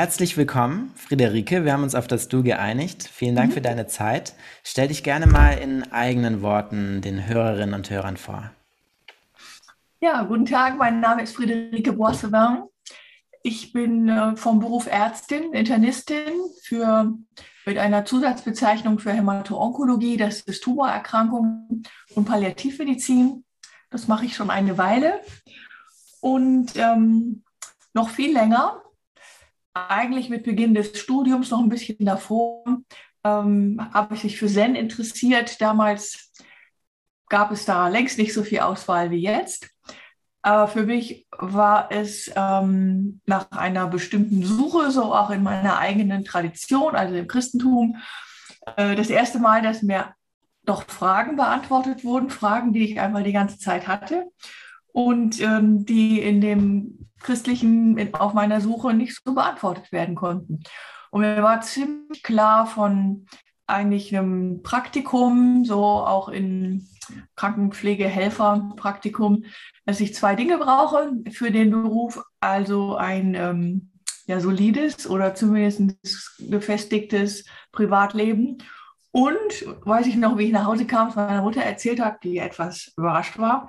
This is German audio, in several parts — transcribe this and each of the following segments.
herzlich willkommen, Friederike. Wir haben uns auf das Du geeinigt. Vielen Dank mhm. für deine Zeit. Stell dich gerne mal in eigenen Worten den Hörerinnen und Hörern vor. Ja, guten Tag. Mein Name ist Friederike Boissevin. Ich bin äh, vom Beruf Ärztin, Internistin für, mit einer Zusatzbezeichnung für Hämato-Onkologie, das ist Tumorerkrankungen und Palliativmedizin. Das mache ich schon eine Weile. Und ähm, noch viel länger, eigentlich mit Beginn des Studiums, noch ein bisschen davor, ähm, habe ich mich für Zen interessiert. Damals gab es da längst nicht so viel Auswahl wie jetzt. Aber für mich war es ähm, nach einer bestimmten Suche, so auch in meiner eigenen Tradition, also im Christentum, äh, das erste Mal, dass mir doch Fragen beantwortet wurden, Fragen, die ich einmal die ganze Zeit hatte und ähm, die in dem christlichen, auf meiner Suche nicht so beantwortet werden konnten. Und mir war ziemlich klar von eigentlich einem Praktikum, so auch in Krankenpflegehelfer-Praktikum, dass ich zwei Dinge brauche für den Beruf. Also ein ähm, ja, solides oder zumindest gefestigtes Privatleben. Und weiß ich noch, wie ich nach Hause kam, was meiner Mutter erzählt hat, die etwas überrascht war,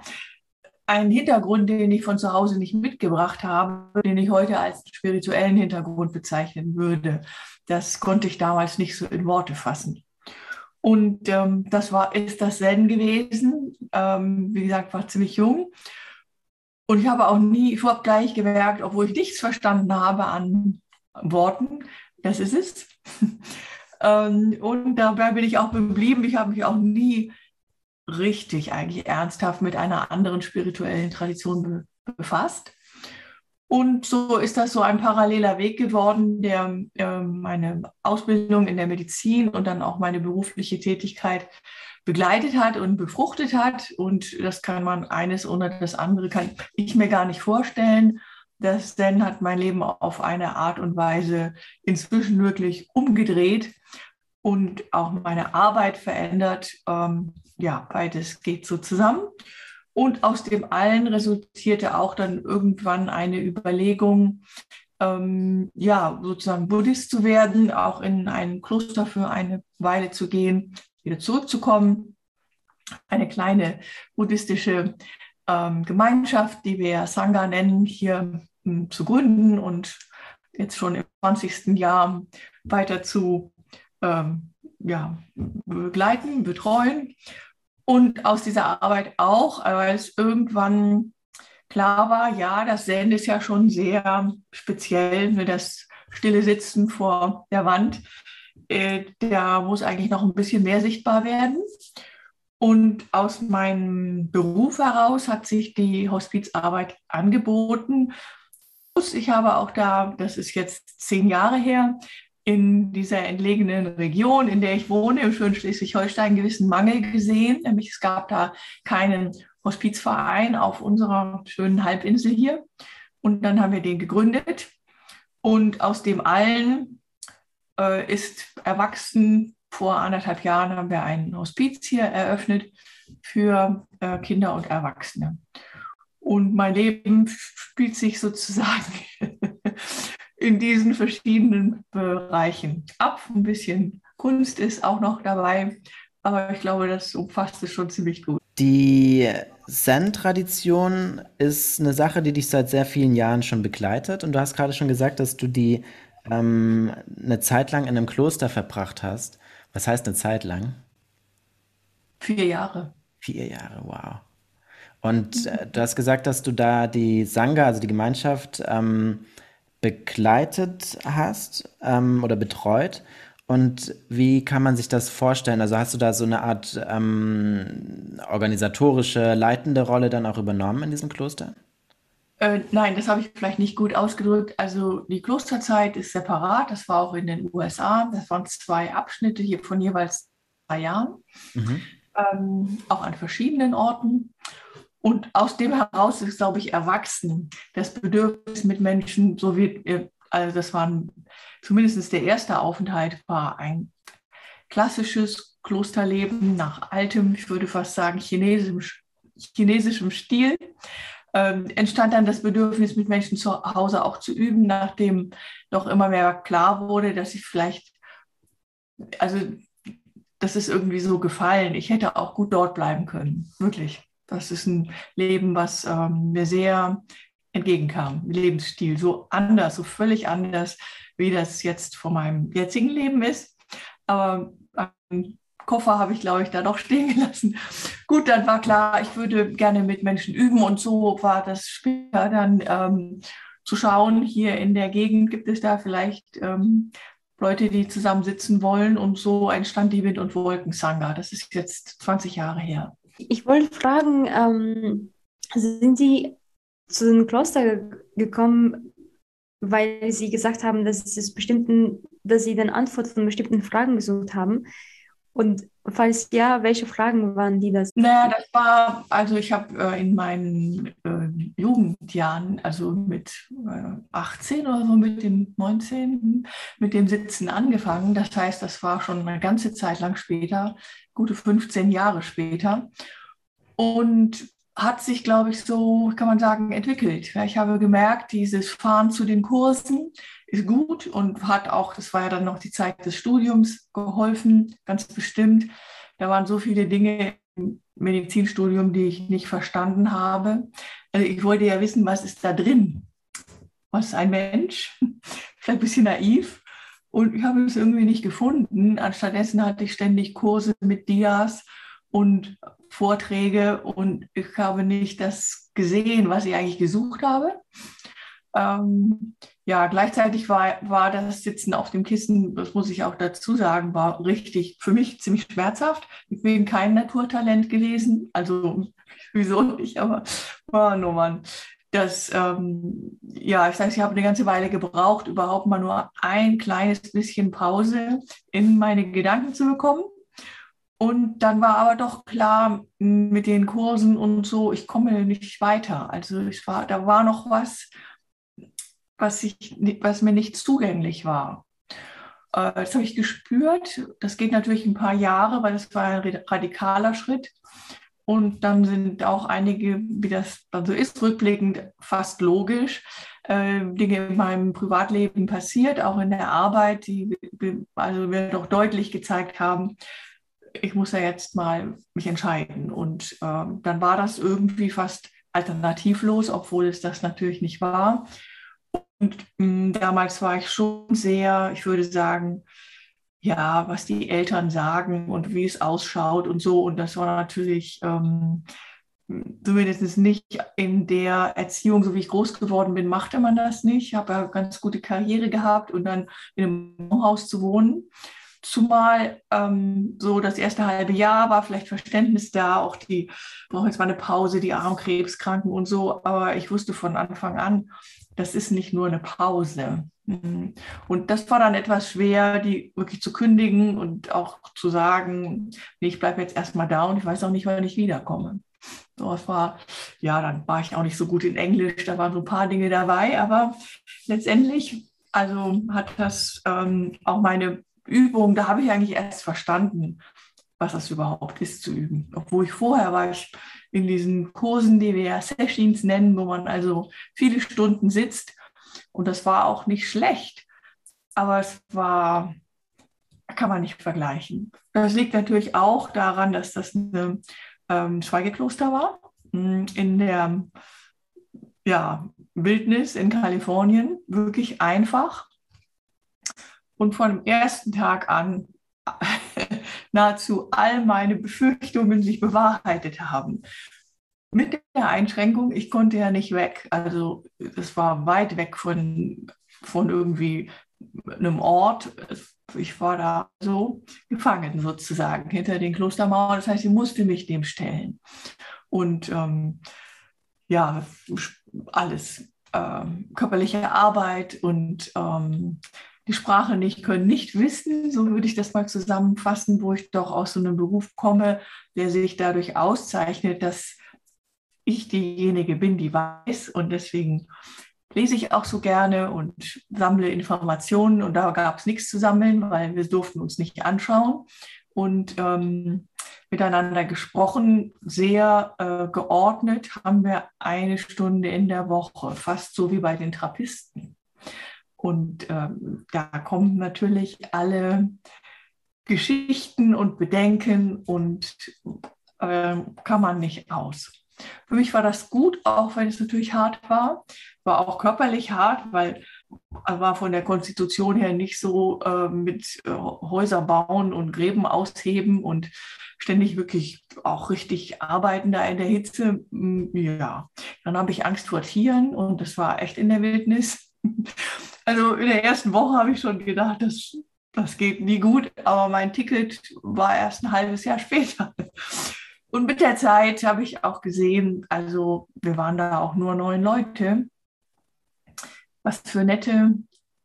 einen Hintergrund, den ich von zu Hause nicht mitgebracht habe, den ich heute als spirituellen Hintergrund bezeichnen würde. Das konnte ich damals nicht so in Worte fassen. Und ähm, das war, ist das Zen gewesen. Ähm, wie gesagt, war ziemlich jung. Und ich habe auch nie, ich habe gleich gemerkt, obwohl ich nichts verstanden habe an Worten, das ist es. ähm, und dabei bin ich auch geblieben. Ich habe mich auch nie richtig eigentlich ernsthaft mit einer anderen spirituellen Tradition be befasst. Und so ist das so ein paralleler Weg geworden, der äh, meine Ausbildung in der Medizin und dann auch meine berufliche Tätigkeit begleitet hat und befruchtet hat. Und das kann man eines ohne das andere, kann ich mir gar nicht vorstellen. Das denn hat mein Leben auf eine Art und Weise inzwischen wirklich umgedreht und auch meine Arbeit verändert. Ähm, ja, beides geht so zusammen. Und aus dem allen resultierte auch dann irgendwann eine Überlegung, ähm, ja, sozusagen Buddhist zu werden, auch in ein Kloster für eine Weile zu gehen, wieder zurückzukommen. Eine kleine buddhistische ähm, Gemeinschaft, die wir Sangha nennen, hier ähm, zu gründen und jetzt schon im 20. Jahr weiter zu ähm, ja, begleiten, betreuen. Und aus dieser Arbeit auch, weil es irgendwann klar war, ja, das Zen ist ja schon sehr speziell, ne, das stille Sitzen vor der Wand. Äh, da muss eigentlich noch ein bisschen mehr sichtbar werden. Und aus meinem Beruf heraus hat sich die Hospizarbeit angeboten. Ich habe auch da, das ist jetzt zehn Jahre her, in dieser entlegenen Region, in der ich wohne, im schönen Schleswig-Holstein, gewissen Mangel gesehen. Nämlich es gab da keinen Hospizverein auf unserer schönen Halbinsel hier. Und dann haben wir den gegründet. Und aus dem allen äh, ist erwachsen, vor anderthalb Jahren haben wir ein Hospiz hier eröffnet für äh, Kinder und Erwachsene. Und mein Leben spielt sich sozusagen in diesen verschiedenen Bereichen ab. Ein bisschen Kunst ist auch noch dabei, aber ich glaube, das umfasst es schon ziemlich gut. Die Zen-Tradition ist eine Sache, die dich seit sehr vielen Jahren schon begleitet. Und du hast gerade schon gesagt, dass du die ähm, eine Zeit lang in einem Kloster verbracht hast. Was heißt eine Zeit lang? Vier Jahre. Vier Jahre, wow. Und äh, du hast gesagt, dass du da die Sangha, also die Gemeinschaft, ähm, begleitet hast ähm, oder betreut. Und wie kann man sich das vorstellen? Also hast du da so eine Art ähm, organisatorische, leitende Rolle dann auch übernommen in diesem Kloster? Äh, nein, das habe ich vielleicht nicht gut ausgedrückt. Also die Klosterzeit ist separat. Das war auch in den USA. Das waren zwei Abschnitte hier von jeweils drei Jahren, mhm. ähm, auch an verschiedenen Orten. Und aus dem heraus ist, glaube ich, erwachsen das Bedürfnis mit Menschen, so wie, also das war zumindest der erste Aufenthalt, war ein klassisches Klosterleben nach altem, ich würde fast sagen, chinesischem, chinesischem Stil. ähm, entstand dann das Bedürfnis, mit Menschen zu Hause auch zu üben, nachdem doch immer mehr klar wurde, dass ich vielleicht, also das ist irgendwie so gefallen. Ich hätte auch gut dort bleiben können, wirklich. Das ist ein Leben, was ähm, mir sehr entgegenkam, Lebensstil, so anders, so völlig anders, wie das jetzt von meinem jetzigen Leben ist. Aber einen Koffer habe ich, glaube ich, da doch stehen gelassen. Gut, dann war klar, ich würde gerne mit Menschen üben und so war das später dann ähm, zu schauen, hier in der Gegend gibt es da vielleicht ähm, Leute, die zusammen sitzen wollen und so entstand die Wind- und Wolken-Sangha. Das ist jetzt 20 Jahre her. Ich wollte fragen, ähm, sind Sie zu einem Kloster gekommen, weil Sie gesagt haben, dass, es bestimmten, dass Sie dann Antwort von bestimmten Fragen gesucht haben? Und falls ja, welche Fragen waren die das? Naja, das war, also ich habe äh, in meinen äh, Jugendjahren, also mit äh, 18 oder so, mit dem 19, mit dem Sitzen angefangen. Das heißt, das war schon eine ganze Zeit lang später, gute 15 Jahre später. Und hat sich, glaube ich, so, kann man sagen, entwickelt. Ich habe gemerkt, dieses Fahren zu den Kursen ist gut und hat auch, das war ja dann noch die Zeit des Studiums, geholfen, ganz bestimmt. Da waren so viele Dinge im Medizinstudium, die ich nicht verstanden habe. Also ich wollte ja wissen, was ist da drin? Was ist ein Mensch? Vielleicht ein bisschen naiv. Und ich habe es irgendwie nicht gefunden. Anstattdessen hatte ich ständig Kurse mit Dias und Vorträge und ich habe nicht das gesehen, was ich eigentlich gesucht habe. Ähm, ja, gleichzeitig war, war das Sitzen auf dem Kissen, das muss ich auch dazu sagen, war richtig für mich ziemlich schmerzhaft. Ich bin kein Naturtalent gewesen, also wieso nicht, aber oh, nur Mann. Das, ähm, ja, ich sage, ich habe eine ganze Weile gebraucht, überhaupt mal nur ein kleines bisschen Pause in meine Gedanken zu bekommen. Und dann war aber doch klar mit den Kursen und so, ich komme nicht weiter. Also ich war, da war noch was, was, ich, was mir nicht zugänglich war. Äh, das habe ich gespürt. Das geht natürlich ein paar Jahre, weil das war ein radikaler Schritt. Und dann sind auch einige, wie das dann so ist, rückblickend fast logisch, äh, Dinge in meinem Privatleben passiert, auch in der Arbeit, die also mir doch deutlich gezeigt haben, ich muss ja jetzt mal mich entscheiden. Und ähm, dann war das irgendwie fast alternativlos, obwohl es das natürlich nicht war. Und mh, hm, damals war ich schon sehr, ich würde sagen, ja, was die Eltern sagen und wie es ausschaut und so. Und das war natürlich ähm, zumindest nicht in der Erziehung, so wie ich groß geworden bin, machte man das nicht. Ich habe ja ganz gute Karriere gehabt und dann in einem Haus zu wohnen. Zumal ähm, so das erste halbe Jahr war vielleicht Verständnis da, auch die brauchen jetzt mal eine Pause, die Armkrebskranken und so. Aber ich wusste von Anfang an, das ist nicht nur eine Pause. Mhm. Und das war dann etwas schwer, die wirklich zu kündigen und auch zu sagen, nee, ich bleibe jetzt erstmal da und ich weiß auch nicht, wann ich wiederkomme. So, das war, ja, dann war ich auch nicht so gut in Englisch, da waren so ein paar Dinge dabei, aber letztendlich, also hat das ähm, auch meine Übung, da habe ich eigentlich erst verstanden, was das überhaupt ist zu üben. Obwohl ich vorher war ich in diesen Kursen, die wir ja Sessions nennen, wo man also viele Stunden sitzt. Und das war auch nicht schlecht. Aber es war, kann man nicht vergleichen. Das liegt natürlich auch daran, dass das ein ähm, Schweigekloster war hm, in der ja, Wildnis in Kalifornien. Wirklich einfach und von dem ersten Tag an nahezu all meine Befürchtungen sich bewahrheitet haben. Mit der Einschränkung, ich konnte ja nicht weg. Also es war weit weg von, von irgendwie einem Ort. Ich war da so gefangen sozusagen hinter den Klostermauern. Das heißt, ich musste mich dem stellen. Und ähm, ja, alles. Ähm, körperliche Arbeit und ähm, die Sprache nicht können, nicht wissen, so würde ich das mal zusammenfassen, wo ich doch aus so einem Beruf komme, der sich dadurch auszeichnet, dass ich diejenige bin, die weiß und deswegen lese ich auch so gerne und sammle Informationen und da gab es nichts zu sammeln, weil wir durften uns nicht anschauen. Und ähm, miteinander gesprochen, sehr äh, geordnet, haben wir eine Stunde in der Woche, fast so wie bei den Trappisten. Und ähm, da kommen natürlich alle Geschichten und Bedenken und äh, kann man nicht aus. Für mich war das gut, auch wenn es natürlich hart war. War auch körperlich hart, weil war von der Konstitution her nicht so äh, mit äh, Häuser bauen und Gräben ausheben und ständig wirklich auch richtig arbeiten da in der Hitze. Mm, ja, dann habe ich Angst vor Tieren und das war echt in der Wildnis. Also in der ersten Woche habe ich schon gedacht, das, das geht nie gut, aber mein Ticket war erst ein halbes Jahr später. Und mit der Zeit habe ich auch gesehen, also wir waren da auch nur neun Leute, was für nette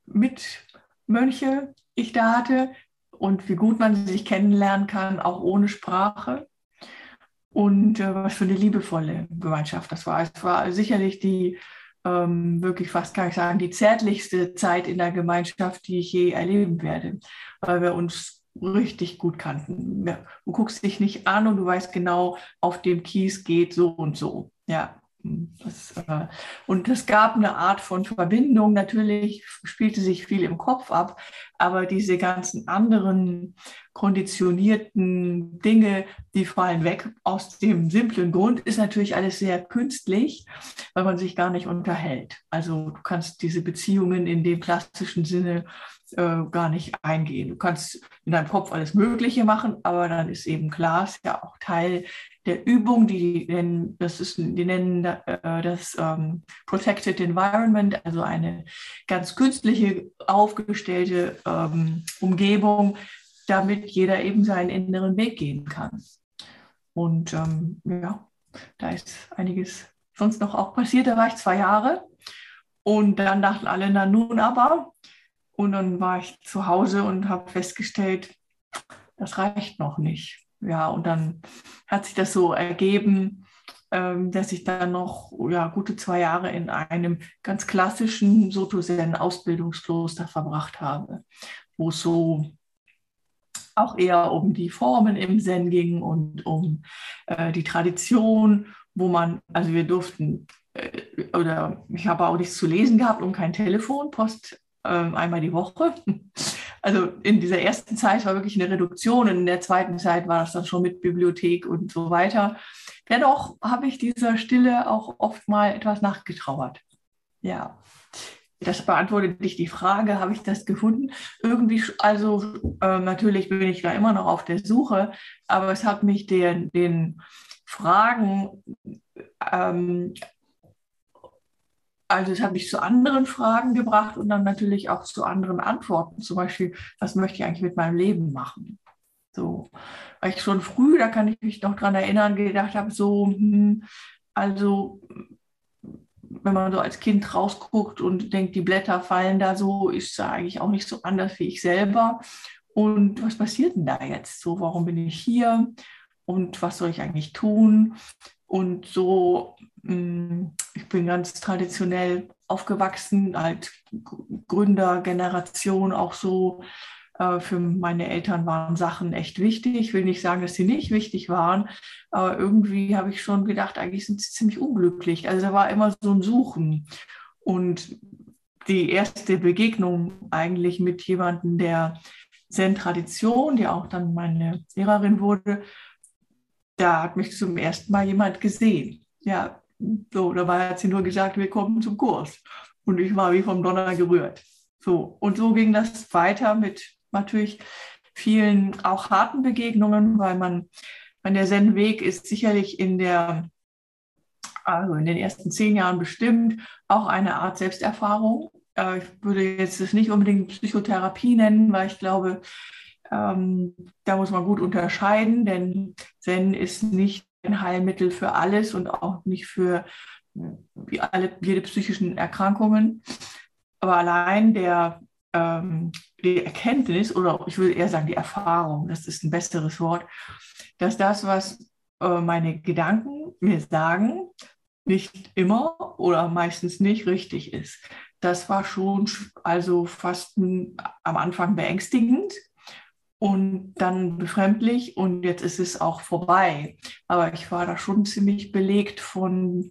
Mitmönche ich da hatte und wie gut man sich kennenlernen kann, auch ohne Sprache. Und äh, was für eine liebevolle Gemeinschaft das war. Es war sicherlich die ähm, wirklich fast kann ich sagen, die zärtlichste Zeit in der Gemeinschaft, die ich je erleben werde, weil wir uns richtig gut kannten. Du guckst dich nicht an und du weißt genau, auf dem Kies geht so und so. Ja, das, äh, und es gab eine Art von Verbindung. Natürlich spielte sich viel im Kopf ab, aber diese ganzen anderen konditionierten Dinge, die fallen weg. Aus dem simplen Grund ist natürlich alles sehr künstlich, weil man sich gar nicht unterhält. Also du kannst diese Beziehungen in dem klassischen Sinne äh, gar nicht eingehen. Du kannst in deinem Kopf alles Mögliche machen, aber dann ist eben ist ja auch Teil der Übung, die nennen, das ist, die nennen äh, das ähm, Protected Environment, also eine ganz künstliche aufgestellte ähm, Umgebung, damit jeder eben seinen inneren Weg gehen kann. Und ähm, ja, da ist einiges sonst noch auch passiert. Da war ich zwei Jahre und dann dachten alle, na nun aber. Und dann war ich zu Hause und habe festgestellt, das reicht noch nicht. Ja, und dann hat sich das so ergeben, ähm, dass ich dann noch ja, gute zwei Jahre in einem ganz klassischen Sotosen-Ausbildungskloster verbracht habe, wo es so auch eher um die Formen im Zen ging und um äh, die Tradition, wo man, also wir durften, äh, oder ich habe auch nichts zu lesen gehabt und kein Telefon, Post einmal die Woche also in dieser ersten Zeit war wirklich eine Reduktion, in der zweiten Zeit war das dann schon mit Bibliothek und so weiter. Dennoch habe ich dieser Stille auch oft mal etwas nachgetrauert. Ja, das beantwortet nicht die Frage, habe ich das gefunden? Irgendwie, also äh, natürlich bin ich da immer noch auf der Suche, aber es hat mich den, den Fragen ähm, also es hat mich zu anderen Fragen gebracht und dann natürlich auch zu anderen Antworten. Zum Beispiel, was möchte ich eigentlich mit meinem Leben machen? So, weil ich schon früh, da kann ich mich noch dran erinnern, gedacht habe, so, hm, also wenn man so als Kind rausguckt und denkt, die Blätter fallen da so, ist da eigentlich auch nicht so anders wie ich selber. Und was passiert denn da jetzt? So, warum bin ich hier? Und was soll ich eigentlich tun? Und so, mm, ich bin ganz traditionell aufgewachsen, halt Gründergeneration auch so. Äh, für meine Eltern waren Sachen echt wichtig. Ich will nicht sagen, dass sie nicht wichtig waren, aber irgendwie habe ich schon gedacht, eigentlich sind sie ziemlich unglücklich. Also da war immer so ein Suchen. Und die erste Begegnung eigentlich mit jemandem der Zen-Tradition, die auch dann meine Lehrerin wurde, da hat mich zum ersten Mal jemand gesehen. Ja, so, dabei hat sie nur gesagt, wir kommen zum Kurs. Und ich war wie vom Donner gerührt. So, und so ging das weiter mit natürlich vielen auch harten Begegnungen, weil man, man der Zen-Weg ist sicherlich in der, also in den ersten zehn Jahren bestimmt auch eine Art Selbsterfahrung. Äh, ich würde jetzt das nicht unbedingt Psychotherapie nennen, weil ich glaube, ähm, da muss man gut unterscheiden, denn Zen ist nicht ein Heilmittel für alles und auch nicht für wie alle, jede psychischen Erkrankungen. Aber allein der, ähm, die Erkenntnis oder ich würde eher sagen die Erfahrung, das ist ein besseres Wort, dass das, was äh, meine Gedanken mir sagen, nicht immer oder meistens nicht richtig ist. Das war schon also fast am Anfang beängstigend, und dann befremdlich und jetzt ist es auch vorbei. Aber ich war da schon ziemlich belegt von,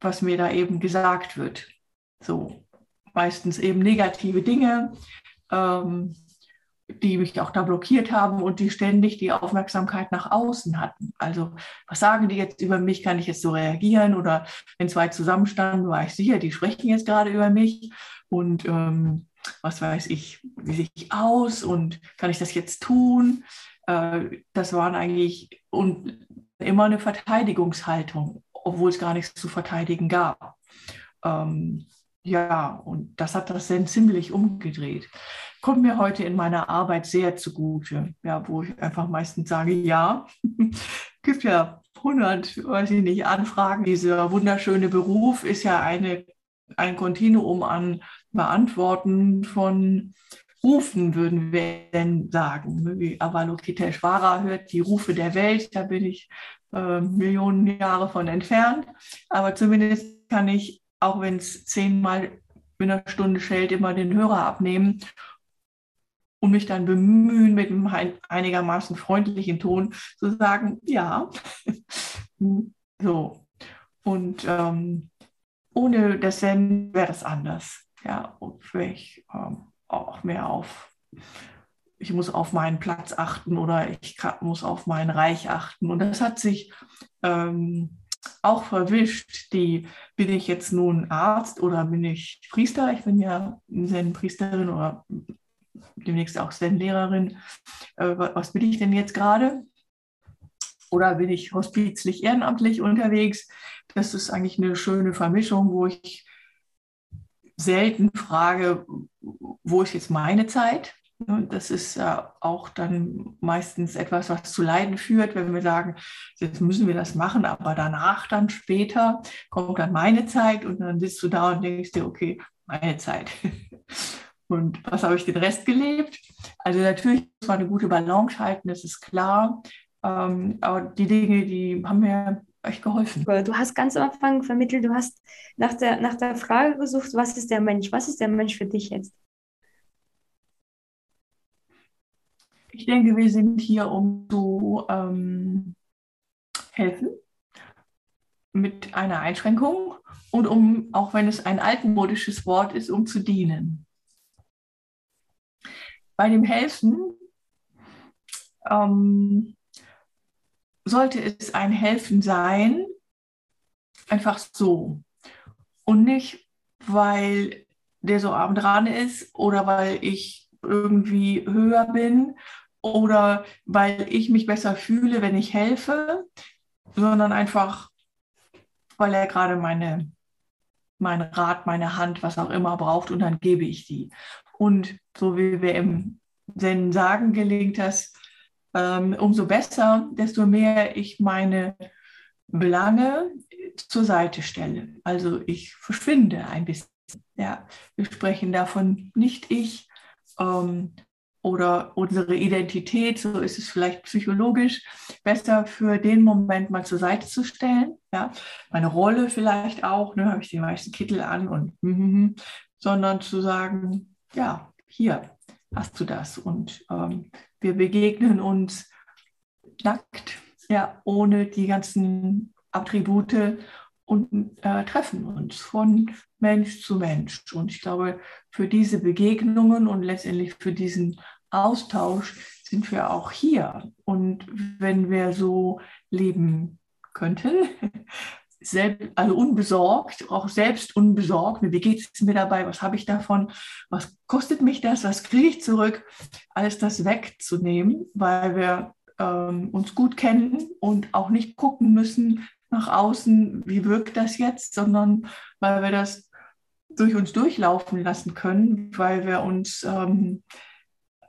was mir da eben gesagt wird. So, meistens eben negative Dinge, ähm, die mich auch da blockiert haben und die ständig die Aufmerksamkeit nach außen hatten. Also, was sagen die jetzt über mich? Kann ich jetzt so reagieren? Oder wenn zwei zusammenstanden, war ich sicher, die sprechen jetzt gerade über mich. Und ähm, was weiß ich, wie sehe ich aus und kann ich das jetzt tun? Äh, das waren eigentlich und immer eine Verteidigungshaltung, obwohl es gar nichts zu verteidigen gab. Ähm, ja, und das hat das Zen ziemlich umgedreht. Kommt mir heute in meiner Arbeit sehr zugute, ja, wo ich einfach meistens sage, ja, gibt ja 100, weiß ich nicht, Anfragen. Dieser wunderschöne Beruf ist ja eine, ein Kontinuum an Beantworten von Rufen, würden wir denn sagen. Wie Avalokiteshvara hört die Rufe der Welt, da bin ich äh, Millionen Jahre von entfernt. Aber zumindest kann ich, auch wenn es zehnmal in einer Stunde schellt, immer den Hörer abnehmen und mich dann bemühen, mit einem einigermaßen freundlichen Ton zu sagen, ja. so. Und ähm, ohne das Zen wäre das anders. Ja, und ich ähm, auch mehr auf, ich muss auf meinen Platz achten oder ich muss auf mein Reich achten. Und das hat sich ähm, auch verwischt. Die, bin ich jetzt nun Arzt oder bin ich Priester? Ich bin ja Zen-Priesterin oder demnächst auch Zen-Lehrerin. Äh, was bin ich denn jetzt gerade? Oder bin ich hospizlich ehrenamtlich unterwegs? Das ist eigentlich eine schöne Vermischung, wo ich selten frage, wo ist jetzt meine Zeit? Das ist ja auch dann meistens etwas, was zu Leiden führt, wenn wir sagen, jetzt müssen wir das machen, aber danach dann später kommt dann meine Zeit und dann sitzt du da und denkst dir, okay, meine Zeit. Und was habe ich den Rest gelebt? Also natürlich muss man eine gute Balance halten, das ist klar. Ähm, aber die Dinge, die haben mir euch geholfen? Du hast ganz am Anfang vermittelt, du hast nach der, nach der Frage gesucht, was ist der Mensch? Was ist der Mensch für dich jetzt? Ich denke, wir sind hier, um zu ähm, helfen mit einer Einschränkung und um, auch wenn es ein altmodisches Wort ist, um zu dienen. Bei dem Helfen ähm, sollte es ein Helfen sein, einfach so. Und nicht, weil der so arm dran ist oder weil ich irgendwie höher bin oder weil ich mich besser fühle, wenn ich helfe, sondern einfach, weil er gerade meine, mein Rat, meine Hand, was auch immer braucht und dann gebe ich die. Und so wie wir im Zen sagen, gelingt das umso besser, desto mehr ich meine Belange zur Seite stelle. Also ich verschwinde ein bisschen. Ja, wir sprechen davon nicht ich ähm, oder unsere Identität, so ist es vielleicht psychologisch, besser für den Moment mal zur Seite zu stellen. Ja, meine Rolle vielleicht auch, ne, habe ich den meisten Kittel an und, mm, mm, sondern zu sagen, ja, hier hast du das und ähm, wir begegnen uns nackt, ja, ohne die ganzen Attribute und äh, treffen uns von Mensch zu Mensch. Und ich glaube, für diese Begegnungen und letztendlich für diesen Austausch sind wir auch hier. Und wenn wir so leben könnten, selbst, also unbesorgt, auch selbst unbesorgt. Wie geht es mir dabei? Was habe ich davon? Was kostet mich das? Was kriege ich zurück? Alles das wegzunehmen, weil wir ähm, uns gut kennen und auch nicht gucken müssen nach außen, wie wirkt das jetzt, sondern weil wir das durch uns durchlaufen lassen können, weil wir uns ähm,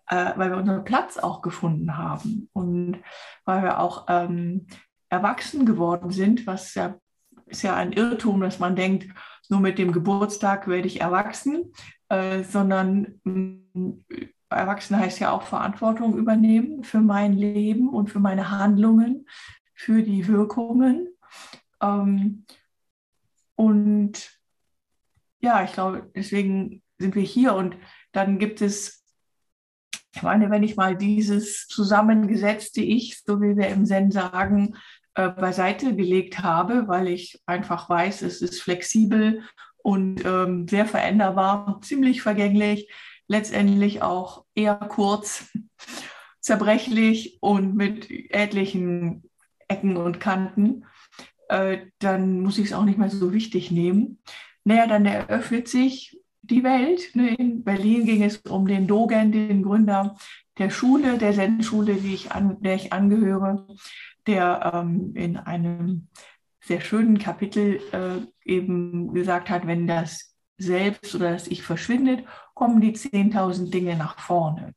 äh, weil wir unseren Platz auch gefunden haben und weil wir auch ähm, erwachsen geworden sind, was ja ist ja ein Irrtum, dass man denkt, nur mit dem Geburtstag werde ich erwachsen, äh, sondern mh, erwachsen heißt ja auch Verantwortung übernehmen für mein Leben und für meine Handlungen, für die Wirkungen. Ähm, und ja, ich glaube, deswegen sind wir hier und dann gibt es ich meine, wenn ich mal dieses zusammengesetzte Ich, so wie wir im Zen sagen, äh, beiseite gelegt habe, weil ich einfach weiß, es ist flexibel und ähm, sehr veränderbar, ziemlich vergänglich, letztendlich auch eher kurz, zerbrechlich und mit etlichen Ecken und Kanten, äh, dann muss ich es auch nicht mehr so wichtig nehmen. Naja, dann eröffnet sich die Welt. Ne? In Berlin ging es um den Dogen, den Gründer der Schule, der Zen-Schule, an, der ich angehöre, der ähm, in einem sehr schönen Kapitel äh, eben gesagt hat, wenn das Selbst oder das Ich verschwindet, kommen die 10.000 Dinge nach vorne.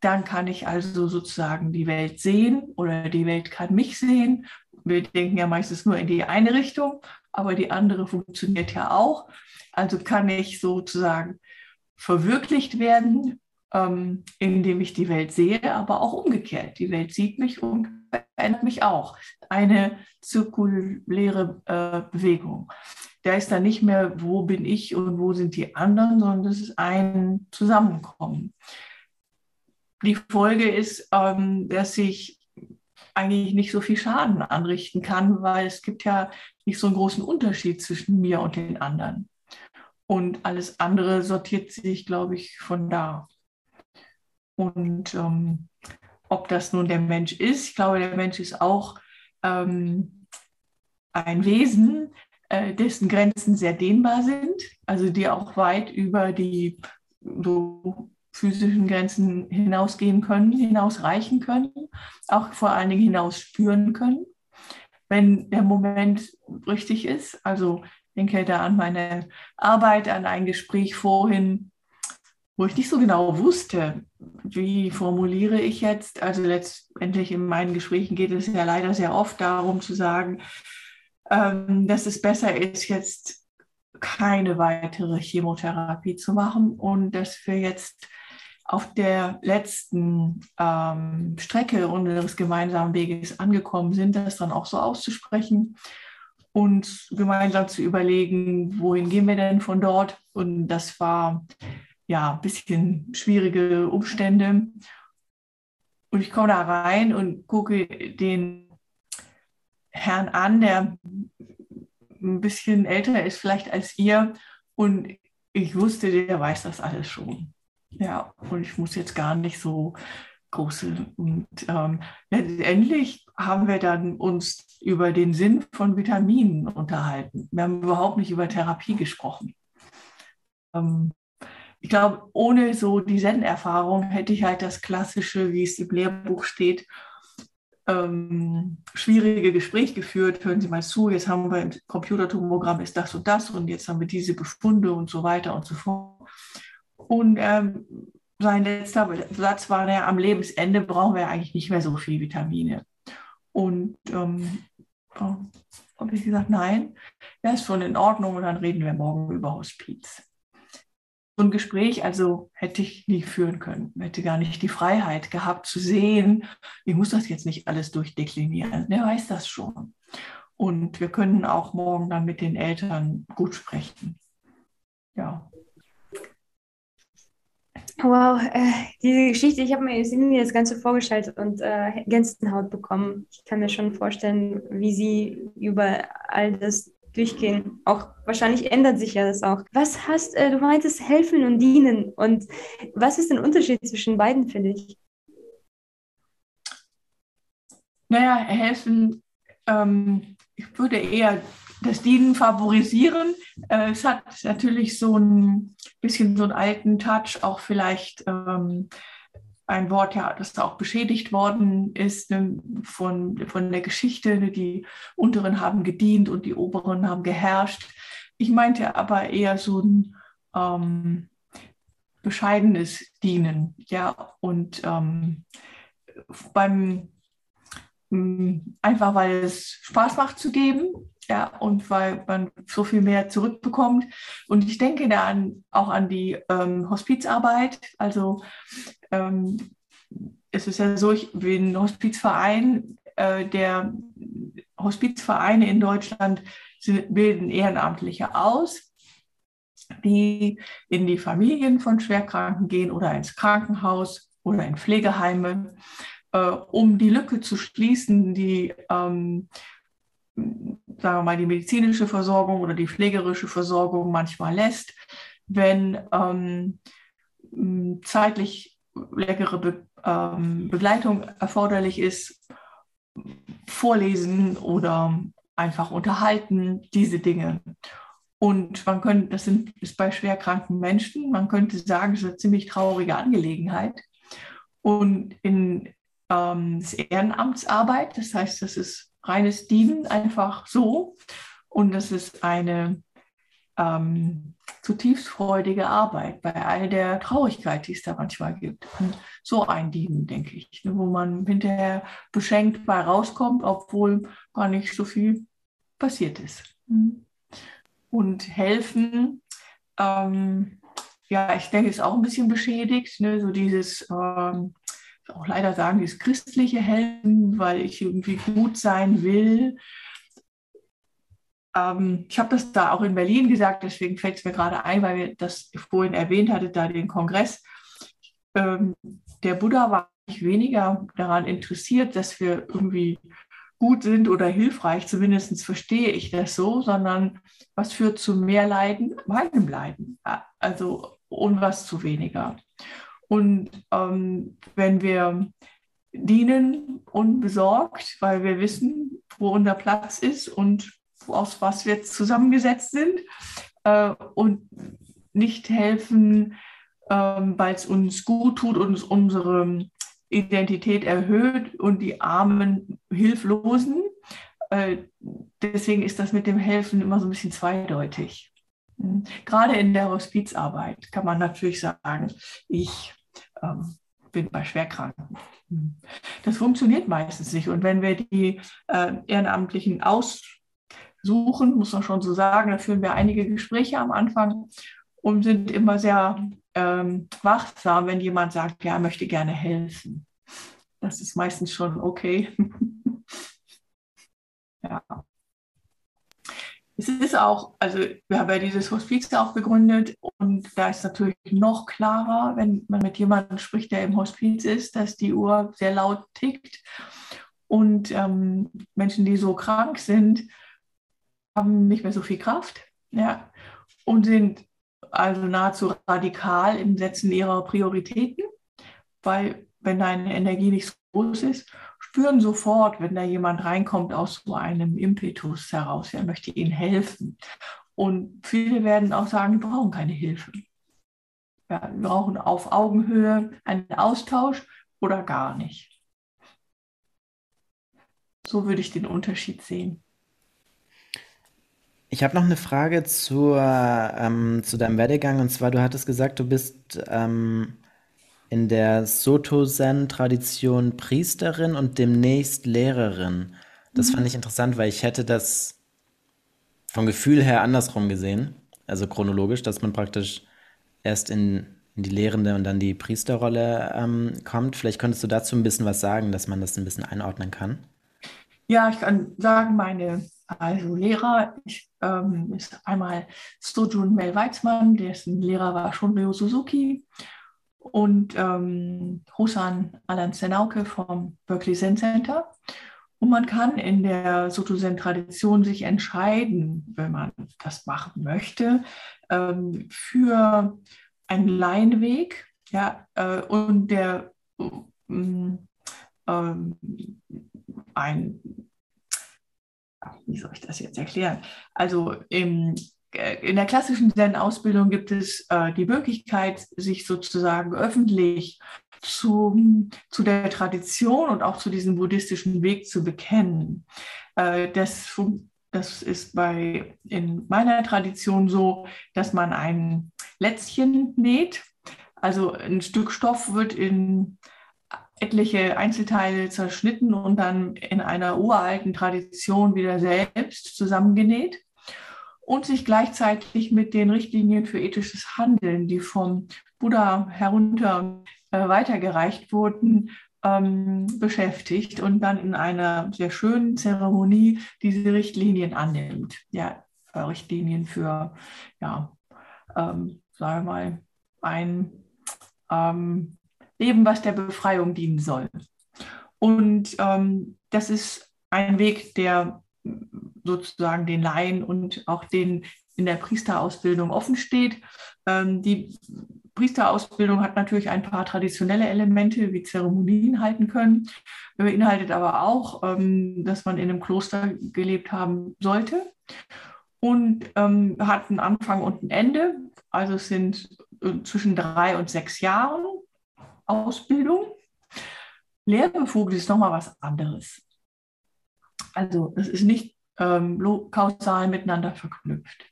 Dann kann ich also sozusagen die Welt sehen oder die Welt kann mich sehen. Wir denken ja meistens nur in die eine Richtung, aber die andere funktioniert ja auch. Also kann ich sozusagen verwirklicht werden, ähm, indem ich die Welt sehe, aber auch umgekehrt. Die Welt sieht mich und verändert mich auch. Eine zirkuläre äh, Bewegung. Da ist dann nicht mehr, wo bin ich und wo sind die anderen, sondern das ist ein Zusammenkommen. Die Folge ist, ähm, dass ich eigentlich nicht so viel Schaden anrichten kann, weil es gibt ja nicht so einen großen Unterschied zwischen mir und den anderen. Und alles andere sortiert sich, glaube ich, von da. Und ähm, ob das nun der Mensch ist, ich glaube, der Mensch ist auch ähm, ein Wesen, äh, dessen Grenzen sehr dehnbar sind, also die auch weit über die so physischen Grenzen hinausgehen können, hinausreichen können, auch vor allen Dingen hinaus spüren können, wenn der Moment richtig ist. Also denke da an meine Arbeit, an ein Gespräch vorhin, wo ich nicht so genau wusste, wie formuliere ich jetzt. Also letztendlich in meinen Gesprächen geht es ja leider sehr oft darum zu sagen, ähm, dass es besser ist, jetzt keine weitere Chemotherapie zu machen und dass wir jetzt auf der letzten ähm, Strecke unseres gemeinsamen Weges angekommen sind, das dann auch so auszusprechen und gemeinsam zu überlegen, wohin gehen wir denn von dort. Und das war ja ein bisschen schwierige Umstände. Und ich komme da rein und gucke den Herrn an, der ein bisschen älter ist vielleicht als ihr. Und ich wusste, der weiß das alles schon. Ja, und ich muss jetzt gar nicht so große. Und ähm, letztendlich haben wir dann uns über den Sinn von Vitaminen unterhalten. Wir haben überhaupt nicht über Therapie gesprochen. Ähm, ich glaube, ohne so die Zen-Erfahrung hätte ich halt das klassische, wie es im Lehrbuch steht, ähm, schwierige Gespräch geführt. Hören Sie mal zu, jetzt haben wir im Computertomogramm ist das und das und jetzt haben wir diese Befunde und so weiter und so fort. Und ähm, sein letzter Satz war, ja, am Lebensende brauchen wir eigentlich nicht mehr so viel Vitamine. Und ähm, habe ich gesagt, nein, ja, ist schon in Ordnung und dann reden wir morgen über Hospiz. Ein Gespräch also hätte ich nie führen können, hätte gar nicht die Freiheit gehabt zu sehen, ich muss das jetzt nicht alles durchdeklinieren, der weiß das schon. Und wir können auch morgen dann mit den Eltern gut sprechen. Ja. Wow, äh, diese Geschichte, ich habe mir, mir das Ganze vorgestellt und äh, Gänsehaut bekommen. Ich kann mir schon vorstellen, wie Sie über all das durchgehen. Auch wahrscheinlich ändert sich ja das auch. Was hast äh, du meintest helfen und dienen und was ist der Unterschied zwischen beiden für dich? Naja, helfen, ähm, ich würde eher das Dienen favorisieren. Äh, es hat natürlich so ein bisschen so einen alten Touch, auch vielleicht ähm, ein Wort, ja, das da auch beschädigt worden ist ne, von, von der Geschichte. Ne, die Unteren haben gedient und die Oberen haben geherrscht. Ich meinte aber eher so ein ähm, bescheidenes Dienen, ja, und ähm, beim einfach weil es Spaß macht zu geben, ja, und weil man so viel mehr zurückbekommt. Und ich denke da an, auch an die ähm, Hospizarbeit. Also ähm, es ist ja so, ich bin ein Hospizverein, äh, der Hospizvereine in Deutschland sind, bilden Ehrenamtliche aus, die in die Familien von Schwerkranken gehen oder ins Krankenhaus oder in Pflegeheime, äh, um die Lücke zu schließen, die, ähm, sagen wir mal, die medizinische Versorgung oder die pflegerische Versorgung manchmal lässt, wenn ähm, zeitlich leckere Be ähm, Begleitung erforderlich ist, vorlesen oder einfach unterhalten, diese Dinge. Und man könnte, das sind, ist bei schwerkranken Menschen, man könnte sagen, es ist eine ziemlich traurige Angelegenheit. Und in ähm, das Ehrenamtsarbeit, das heißt, das ist reines Dienen, einfach so. Und das ist eine ähm, zutiefst freudige Arbeit bei all der Traurigkeit, die es da manchmal gibt. Und so ein Dienen, denke ich, ne, wo man hinterher beschenkt bei rauskommt, obwohl gar nicht so viel passiert ist. Mhm und helfen. Ähm, ja, ich denke, ist auch ein bisschen beschädigt, ne? so dieses, ähm, auch leider sagen, dieses christliche Helfen, weil ich irgendwie gut sein will. Ähm, ich habe das da auch in Berlin gesagt, deswegen fällt es mir gerade ein, weil wir das vorhin erwähnt hattet, da den Kongress. Ähm, der Buddha war nicht weniger daran interessiert, dass wir irgendwie gut sind oder hilfreich, zumindest verstehe ich das so, sondern was führt zu mehr Leiden? Meinem Leiden. Also und was zu weniger. Und ähm, wenn wir dienen unbesorgt, weil wir wissen, wo unser Platz ist und aus was wir zusammengesetzt sind äh, und nicht helfen, ähm, weil es uns gut tut und unsere Identität erhöht und die armen Hilflosen. Äh, deswegen ist das mit dem Helfen immer so ein bisschen zweideutig. Hm. Gerade in der Hospizarbeit kann man natürlich sagen, ich ähm, bin bei Schwerkranken. Das funktioniert meistens nicht. Und wenn wir die äh, Ehrenamtlichen aussuchen, muss man schon so sagen, da führen wir einige Gespräche am Anfang und sind immer sehr ähm, wachsam, wenn jemand sagt, ja, er möchte gerne helfen. Das ist meistens schon okay. ja. Es ist auch, also wir haben ja dieses Hospiz auch gegründet und da ist natürlich noch klarer, wenn man mit jemandem spricht, der im Hospiz ist, dass die Uhr sehr laut tickt. Und ähm, Menschen, die so krank sind, haben nicht mehr so viel Kraft ja, und sind also nahezu radikal im Setzen ihrer Prioritäten, weil wenn deine Energie nicht so groß ist, spüren sofort, wenn da jemand reinkommt aus so einem Impetus heraus, er möchte ihnen helfen. Und viele werden auch sagen, wir brauchen keine Hilfe. Ja, wir brauchen auf Augenhöhe einen Austausch oder gar nicht. So würde ich den Unterschied sehen. Ich habe noch eine Frage zur, ähm, zu deinem Werdegang. Und zwar, du hattest gesagt, du bist ähm, in der Soto-Zen-Tradition Priesterin und demnächst Lehrerin. Das mhm. fand ich interessant, weil ich hätte das vom Gefühl her andersrum gesehen. Also chronologisch, dass man praktisch erst in, in die Lehrende und dann die Priesterrolle ähm, kommt. Vielleicht könntest du dazu ein bisschen was sagen, dass man das ein bisschen einordnen kann. Ja, ich kann sagen, meine also Lehrer ich, ähm, ist einmal Stojun Mel Weizmann, dessen Lehrer war Shunryo Suzuki und ähm, Husan Alan Senauke vom Berkeley Zen Center. Und man kann in der Soto-Zen-Tradition sich entscheiden, wenn man das machen möchte, ähm, für einen Laienweg. Ja, äh, und der ähm, ähm ein wie soll ich das jetzt erklären? Also im, äh, in der klassischen Zen-Ausbildung gibt es äh, die Möglichkeit, sich sozusagen öffentlich zu, zu der Tradition und auch zu diesem buddhistischen Weg zu bekennen. Äh, das, das ist bei, in meiner Tradition so, dass man ein Lätzchen näht. Also ein Stück Stoff wird in etliche Einzelteile zerschnitten und dann in einer uralten Tradition wieder selbst zusammengenäht und sich gleichzeitig mit den Richtlinien für ethisches Handeln, die vom Buddha herunter äh, weitergereicht wurden, ähm, beschäftigt und dann in einer sehr schönen Zeremonie diese Richtlinien annimmt. Ja, Richtlinien für, ja, ähm, sagen wir mal, ein ähm, leben, was der Befreiung dienen soll. Und ähm, das ist ein Weg, der sozusagen den Laien und auch den in der Priesterausbildung offen steht. Ähm, die Priesterausbildung hat natürlich ein paar traditionelle Elemente wie Zeremonien halten können, beinhaltet aber auch, ähm, dass man in einem Kloster gelebt haben sollte und ähm, hat einen Anfang und ein Ende. Also es sind äh, zwischen drei und sechs Jahren Ausbildung. Lehrbefugnis ist nochmal was anderes. Also es ist nicht ähm, kausal miteinander verknüpft.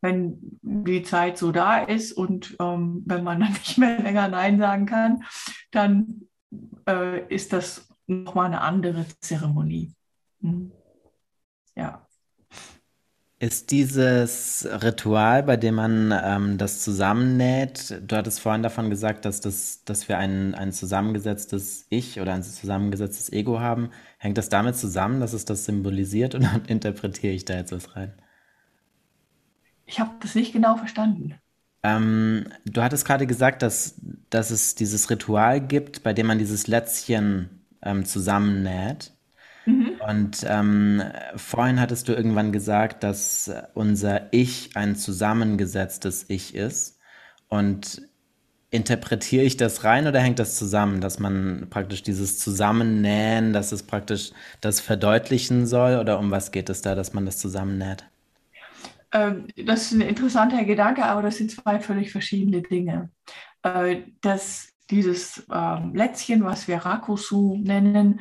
Wenn die Zeit so da ist und ähm, wenn man dann nicht mehr länger Nein sagen kann, dann äh, ist das nochmal eine andere Zeremonie. Hm. Ja. Ist dieses Ritual, bei dem man ähm, das zusammennäht, du hattest vorhin davon gesagt, dass, das, dass wir ein, ein zusammengesetztes Ich oder ein zusammengesetztes Ego haben. Hängt das damit zusammen, dass es das symbolisiert oder interpretiere ich da jetzt was rein? Ich habe das nicht genau verstanden. Ähm, du hattest gerade gesagt, dass, dass es dieses Ritual gibt, bei dem man dieses Lätzchen ähm, zusammennäht. Und ähm, vorhin hattest du irgendwann gesagt, dass unser Ich ein zusammengesetztes Ich ist. Und interpretiere ich das rein oder hängt das zusammen, dass man praktisch dieses Zusammennähen, dass es praktisch das verdeutlichen soll? Oder um was geht es da, dass man das zusammennäht? Ähm, das ist ein interessanter Gedanke, aber das sind zwei völlig verschiedene Dinge. Äh, das, dieses ähm, Lätzchen, was wir Rakusu nennen,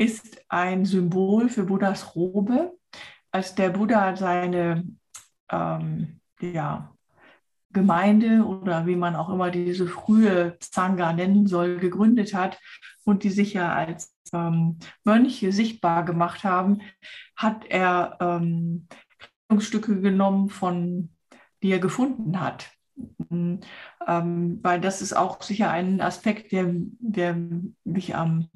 ist ein Symbol für Buddhas Robe. Als der Buddha seine ähm, ja, Gemeinde oder wie man auch immer diese frühe Zanga nennen soll, gegründet hat und die sich ja als ähm, Mönche sichtbar gemacht haben, hat er ähm, Stücke genommen, von, die er gefunden hat. Ähm, weil das ist auch sicher ein Aspekt, der, der mich am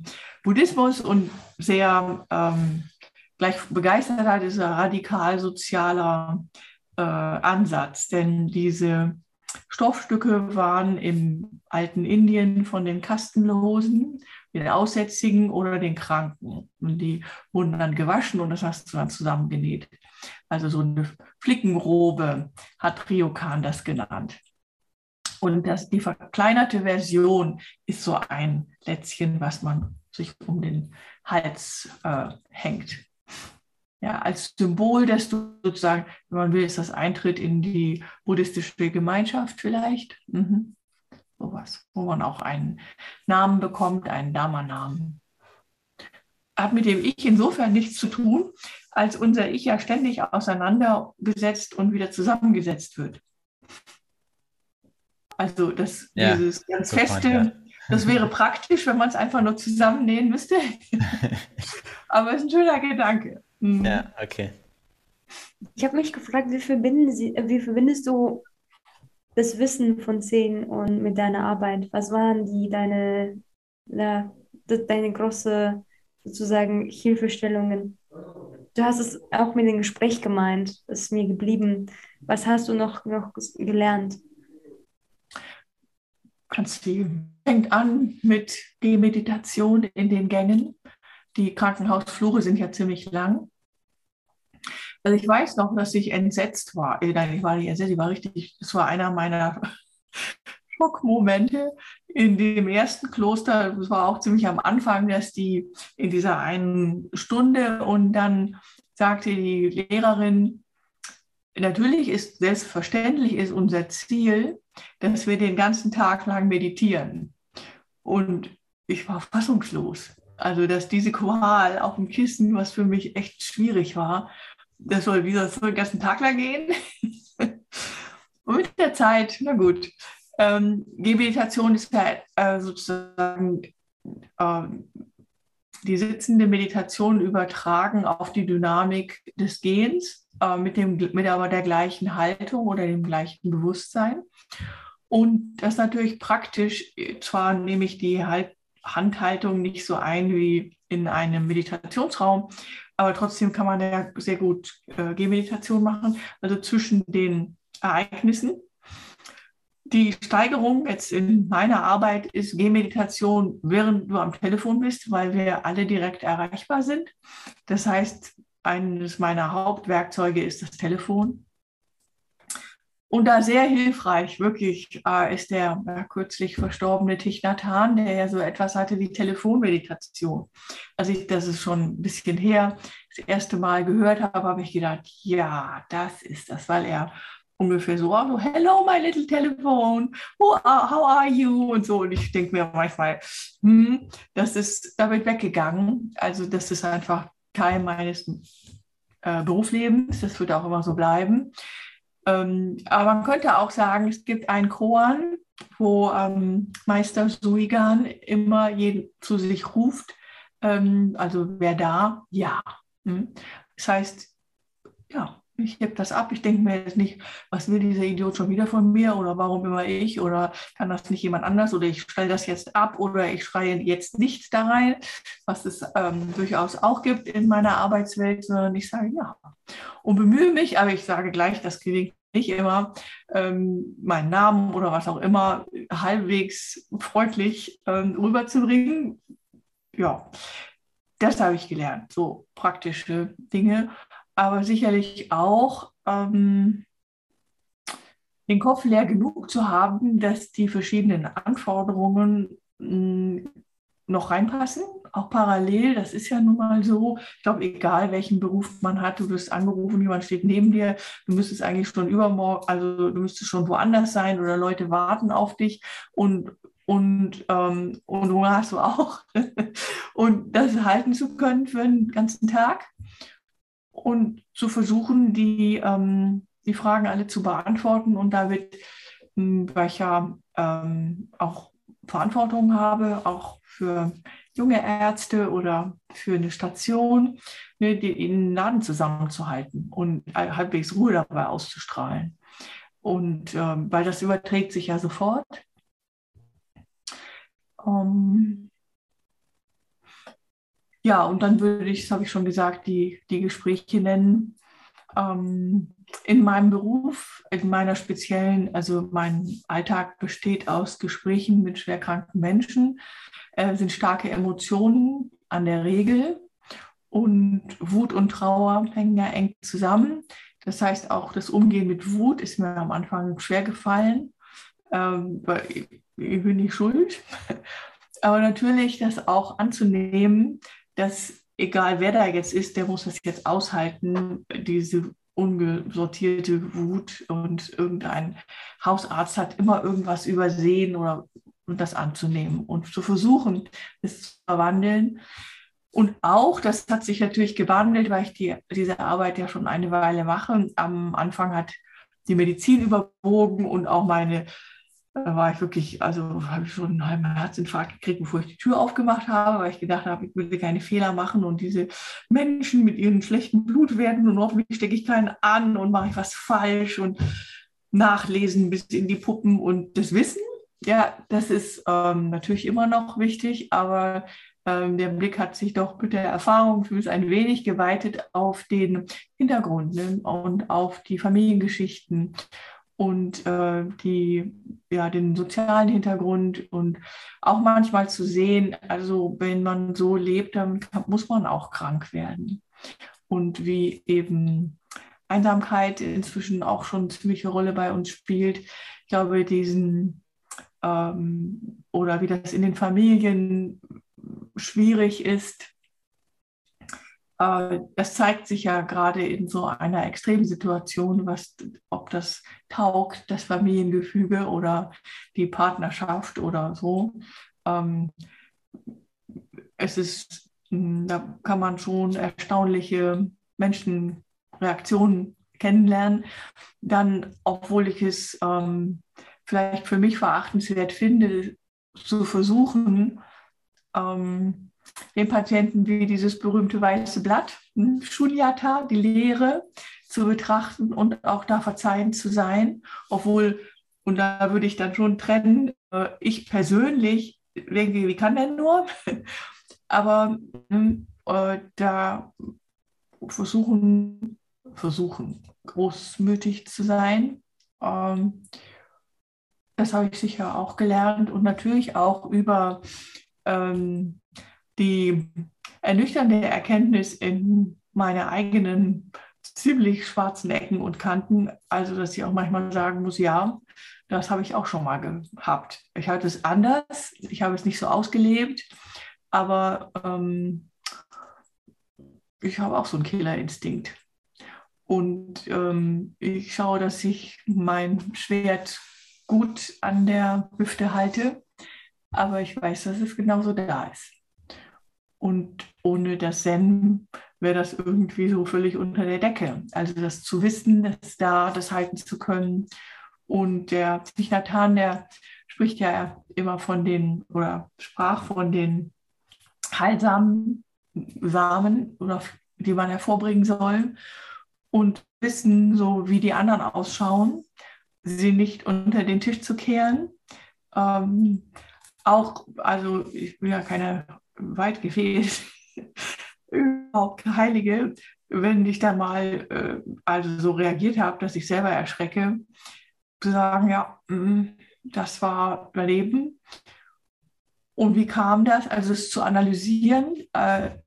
Buddhismus und sehr ähm, gleich begeistert hat, ist ein radikal sozialer äh, Ansatz. Denn diese Stoffstücke waren im alten Indien von den Kastenlosen, den Aussätzigen oder den Kranken. Und die wurden dann gewaschen und das hast du dann zusammengenäht. Also so eine Flickenrobe hat Ryokan das genannt. Und das, die verkleinerte Version ist so ein Lätzchen, was man sich um den Hals äh, hängt. Ja, als Symbol, dass du sozusagen, wenn man will, ist das Eintritt in die buddhistische Gemeinschaft vielleicht. Mhm. Sowas, wo man auch einen Namen bekommt, einen Dharma-Namen. Hat mit dem Ich insofern nichts zu tun, als unser Ich ja ständig auseinandergesetzt und wieder zusammengesetzt wird. Also das, ja, dieses ganz so feste, ja. das wäre praktisch, wenn man es einfach nur zusammennähen müsste. Aber es ist ein schöner Gedanke. Mhm. Ja, okay. Ich habe mich gefragt, wie, verbinden Sie, wie verbindest du das Wissen von Zehn und mit deiner Arbeit? Was waren die deine, ja, deine große sozusagen Hilfestellungen? Du hast es auch mit dem Gespräch gemeint, ist mir geblieben. Was hast du noch, noch gelernt? Ganz viel. Fängt an mit Gehmeditation in den Gängen. Die Krankenhausflure sind ja ziemlich lang. Also ich weiß noch, dass ich entsetzt war. Äh, nein, ich war nicht entsetzt, ich war richtig, das war einer meiner Schockmomente in dem ersten Kloster. Das war auch ziemlich am Anfang, dass die in dieser einen Stunde und dann sagte die Lehrerin, natürlich ist selbstverständlich ist unser Ziel, dass wir den ganzen Tag lang meditieren. Und ich war fassungslos. Also, dass diese Qual auf dem Kissen, was für mich echt schwierig war, das soll wieder so den ganzen Tag lang gehen. Und mit der Zeit, na gut, ähm, Meditation ist ja äh, sozusagen äh, die sitzende Meditation übertragen auf die Dynamik des Gehens äh, mit, dem, mit aber der gleichen Haltung oder dem gleichen Bewusstsein. Und das ist natürlich praktisch, zwar nehme ich die halt Handhaltung nicht so ein wie in einem Meditationsraum, aber trotzdem kann man ja sehr gut äh, Gehmeditation machen, also zwischen den Ereignissen. die Steigerung jetzt in meiner Arbeit ist Gehmeditation, während du am Telefon bist, weil wir alle direkt erreichbar sind. Das heißt, eines meiner Hauptwerkzeuge ist das Telefon. Und da sehr hilfreich, wirklich, äh, ist der ja, kürzlich verstorbene Thich Nhat Hanh, der ja so etwas hatte wie Telefonmeditation. Als ich das ist schon ein bisschen her, das erste Mal gehört habe, habe ich gedacht, ja, das ist das, weil er ungefähr so, so hello my little telephone, how are you und so. Und ich denke mir manchmal, hm, das ist damit weggegangen. Also das ist einfach Teil meines äh, Berufslebens, das wird auch immer so bleiben. Ähm, aber man könnte auch sagen, es gibt einen Koan, wo ähm, Meister Suigan immer jeden zu sich ruft. Ähm, also wer da? Ja. Hm? Das heißt, ja, ich heb das ab. Ich denke mir jetzt nicht, was will dieser Idiot schon wieder von mir oder warum immer ich oder kann das nicht jemand anders oder ich stelle das jetzt ab oder ich schreie jetzt nicht da rein, was es ähm, durchaus auch gibt in meiner Arbeitswelt, sondern ich sage ja und bemühe mich, aber ich sage gleich, das gelingt nicht immer, ähm, meinen Namen oder was auch immer halbwegs freundlich ähm, rüberzubringen. Ja, das habe ich gelernt, so praktische Dinge aber sicherlich auch ähm, den Kopf leer genug zu haben, dass die verschiedenen Anforderungen mh, hm, noch reinpassen, auch parallel. Das ist ja nun mal so. Ich glaube, egal welchen Beruf man hat, du wirst angerufen, jemand steht neben dir, du müsstest eigentlich schon übermorgen, also du müsstest schon woanders sein oder Leute warten auf dich und und, ähm, und Hunger hast du auch. und das halten zu können für einen ganzen Tag und zu versuchen, die, ähm, die Fragen alle zu beantworten. Und da wird, hm, weil ich ja ähm, auch Verantwortung habe, auch für junge Ärzte oder für eine Station, ne, den Laden zusammenzuhalten und halbwegs Ruhe dabei auszustrahlen. Und ähm, weil das überträgt sich ja sofort. Ähm, ja, und dann würde ich, das habe ich schon gesagt, die, die Gespräche nennen. Ähm, in meinem Beruf, in meiner speziellen, also mein Alltag besteht aus Gesprächen mit schwerkranken Menschen, äh, sind starke Emotionen an der Regel und Wut und Trauer hängen ja eng zusammen. Das heißt, auch das Umgehen mit Wut ist mir am Anfang schwer gefallen. Ähm, ich bin nicht schuld. Aber natürlich das auch anzunehmen, dass egal wer da jetzt ist, der muss das jetzt aushalten, diese ungesortierte Wut und irgendein Hausarzt hat immer irgendwas übersehen oder und das anzunehmen und zu versuchen, es zu verwandeln. Und auch, das hat sich natürlich gewandelt, weil ich die, diese Arbeit ja schon eine Weile mache. Am Anfang hat die Medizin überwogen und auch meine da war ich wirklich, also habe ich schon einen halben Herzinfarkt gekriegt, bevor ich die Tür aufgemacht habe, weil ich gedacht habe, ich will keine Fehler machen und diese Menschen mit ihren schlechten Blutwerten und hoffentlich stecke ich keinen an und mache ich was falsch und nachlesen bis in die Puppen und das Wissen. Ja, das ist ähm, natürlich immer noch wichtig, aber ähm, der Blick hat sich doch mit der Erfahrung für mich ein wenig geweitet auf den Hintergrund ne, und auf die Familiengeschichten und äh, die, ja, den sozialen Hintergrund und auch manchmal zu sehen, also wenn man so lebt, dann muss man auch krank werden. Und wie eben Einsamkeit inzwischen auch schon eine ziemliche Rolle bei uns spielt. Ich glaube, diesen ähm, oder wie das in den Familien schwierig ist, das zeigt sich ja gerade in so einer Extremsituation, was, ob das taugt, das Familiengefüge oder die Partnerschaft oder so. Ähm, es ist, hm, da kann man schon erstaunliche Menschenreaktionen kennenlernen. Dann, obwohl ich es ähm, vielleicht für mich verachtenswert finde, zu versuchen, ähm, den Patienten wie dieses berühmte weiße Blatt, hm, Shunyata, die Lehre, zu betrachten und auch da verzeihend zu sein, obwohl, und da würde ich dann schon trennen, äh, ich persönlich denke, wie kann der nur? Aber hm, äh, da versuchen, versuchen, großmütig zu sein. Ähm, das habe ich sicher auch gelernt und natürlich auch über ähm, die ernüchternde Erkenntnis in meiner eigenen ziemlich schwarzen Ecken und Kanten, also dass ich auch manchmal sagen muss, ja, das habe ich auch schon mal gehabt. Ich hatte es anders, ich habe es nicht so ausgelebt, aber ähm, ich habe auch so einen Killerinstinkt. Und ähm, ich schaue, dass ich mein Schwert gut an der Hüfte halte, aber ich weiß, dass es genauso da ist. Und ohne das Zen wäre das irgendwie so völlig unter der Decke. Also das zu wissen, das da, das halten zu können. Und der Nathan, der spricht ja immer von den, oder sprach von den heilsamen Samen, oder, die man hervorbringen soll. Und wissen, so wie die anderen ausschauen, sie nicht unter den Tisch zu kehren. Ähm, auch, also ich bin ja keine weit gefehlt, überhaupt Heilige, wenn ich da mal äh, also so reagiert habe, dass ich selber erschrecke, zu sagen, ja, mh, das war Überleben. Und wie kam das? Also es zu analysieren. Äh,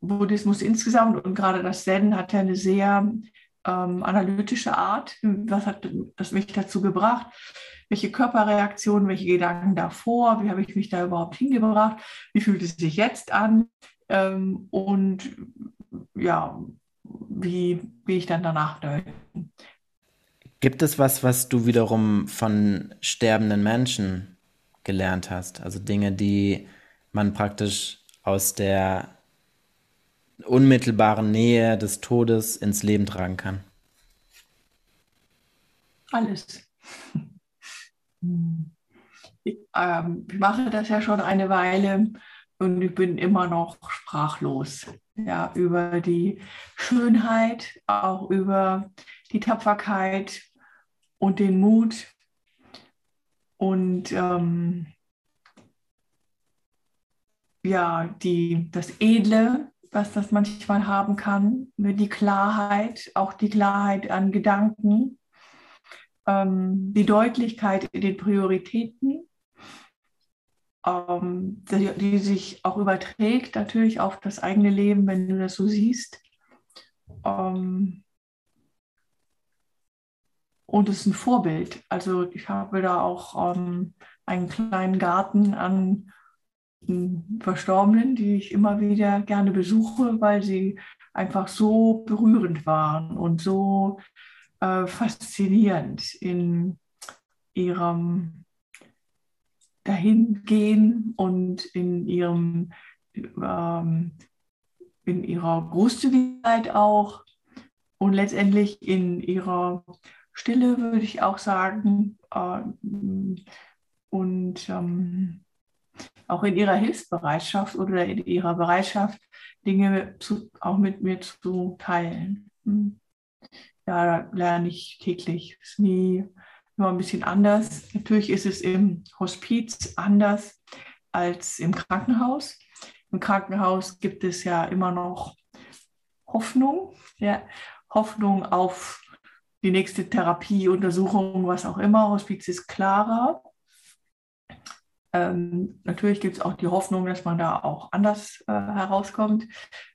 Buddhismus insgesamt und gerade das Zen hat ja eine sehr ähm, analytische Art. Was hat das mich dazu gebracht? Welche Körperreaktionen, welche Gedanken davor, wie habe ich mich da überhaupt hingebracht, wie fühlt es sich jetzt an ähm, und ja, wie, wie ich dann danach deuten. Gibt es was, was du wiederum von sterbenden Menschen gelernt hast? Also Dinge, die man praktisch aus der unmittelbaren Nähe des Todes ins Leben tragen kann? Alles. Ich, ähm, ich mache das ja schon eine Weile und ich bin immer noch sprachlos. Ja, über die Schönheit, auch über die Tapferkeit und den Mut und ähm, ja, die, das Edle, was das manchmal haben kann, die Klarheit, auch die Klarheit an Gedanken ähm, die Deutlichkeit in den Prioritäten, ähm, die, die, sich auch überträgt natürlich auf das eigene Leben, wenn du das so siehst. Ähm, und es ist ein Vorbild. Also ich habe da auch ähm, einen kleinen Garten an Verstorbenen, die ich immer wieder gerne besuche, weil sie einfach so berührend waren und so äh, faszinierend in ihrem Dahingehen und in ihrem ähm, in ihrer Großzügigkeit auch und letztendlich in ihrer Stille, würde ich auch sagen, äh, und ähm, auch in ihrer Hilfsbereitschaft oder in ihrer Bereitschaft, Dinge zu, auch mit mir zu teilen. Ja, lerne ich täglich. Ist nie nur ein bisschen anders. Natürlich ist es im Hospiz anders als im Krankenhaus. Im Krankenhaus gibt es ja immer noch Hoffnung, ja, Hoffnung auf die nächste Therapie, Untersuchung, was auch immer. Hospiz ist klarer. Ähm, natürlich gibt es auch die Hoffnung, dass man da auch anders äh, herauskommt,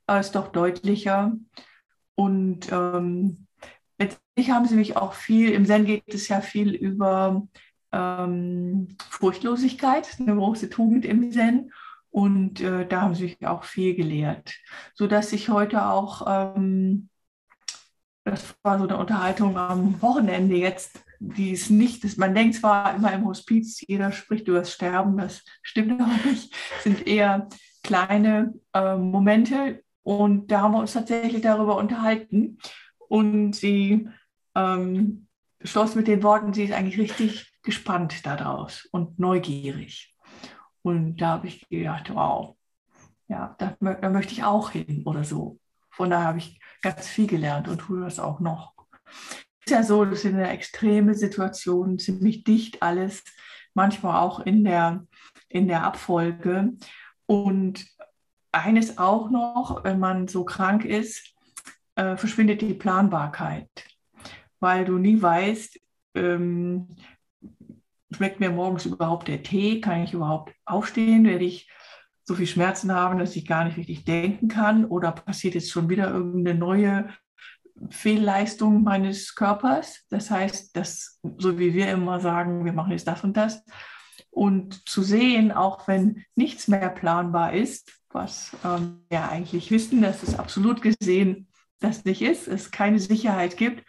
aber es ist doch deutlicher. Und ähm, letztlich haben sie mich auch viel, im Zen geht es ja viel über ähm, Furchtlosigkeit, eine große Tugend im Zen. Und äh, da haben sie mich auch viel gelehrt, sodass ich heute auch, ähm, das war so eine Unterhaltung am Wochenende jetzt, die ist nicht, das, man denkt zwar immer im Hospiz, jeder spricht über das Sterben, das stimmt aber nicht, sind eher kleine äh, Momente. Und da haben wir uns tatsächlich darüber unterhalten. Und sie ähm, schloss mit den Worten, sie ist eigentlich richtig gespannt daraus und neugierig. Und da habe ich gedacht, wow, ja, da, da, möchte ich auch hin oder so. Von daher habe ich ganz viel gelernt und tue das auch noch. Es ist ja so, das ist eine extreme Situation, ziemlich dicht alles, manchmal auch in der, in der Abfolge. Und eines auch noch, wenn man so krank ist, äh, verschwindet die Planbarkeit, weil du nie weißt, ähm, schmeckt mir morgens überhaupt der Tee? Kann ich überhaupt aufstehen? Werde ich so viel Schmerzen haben, dass ich gar nicht richtig denken kann? Oder passiert jetzt schon wieder irgendeine neue Fehlleistung meines Körpers? Das heißt, dass, so wie wir immer sagen, wir machen jetzt das und das. Und zu sehen, auch wenn nichts mehr planbar ist, was ähm, wir eigentlich wissen, dass es absolut gesehen das nicht ist, es keine Sicherheit gibt,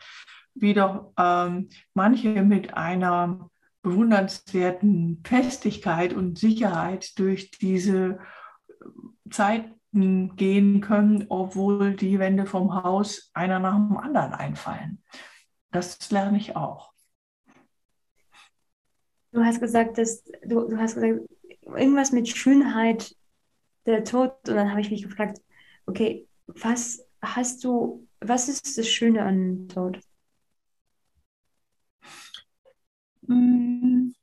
wie doch ähm, manche mit einer bewundernswerten Festigkeit und Sicherheit durch diese Zeiten gehen können, obwohl die Wände vom Haus einer nach dem anderen einfallen. Das lerne ich auch. Du hast gesagt, dass du, du hast gesagt, irgendwas mit Schönheit, der Tod, und dann habe ich mich gefragt, okay, was hast du, was ist das Schöne an Tod? Hm.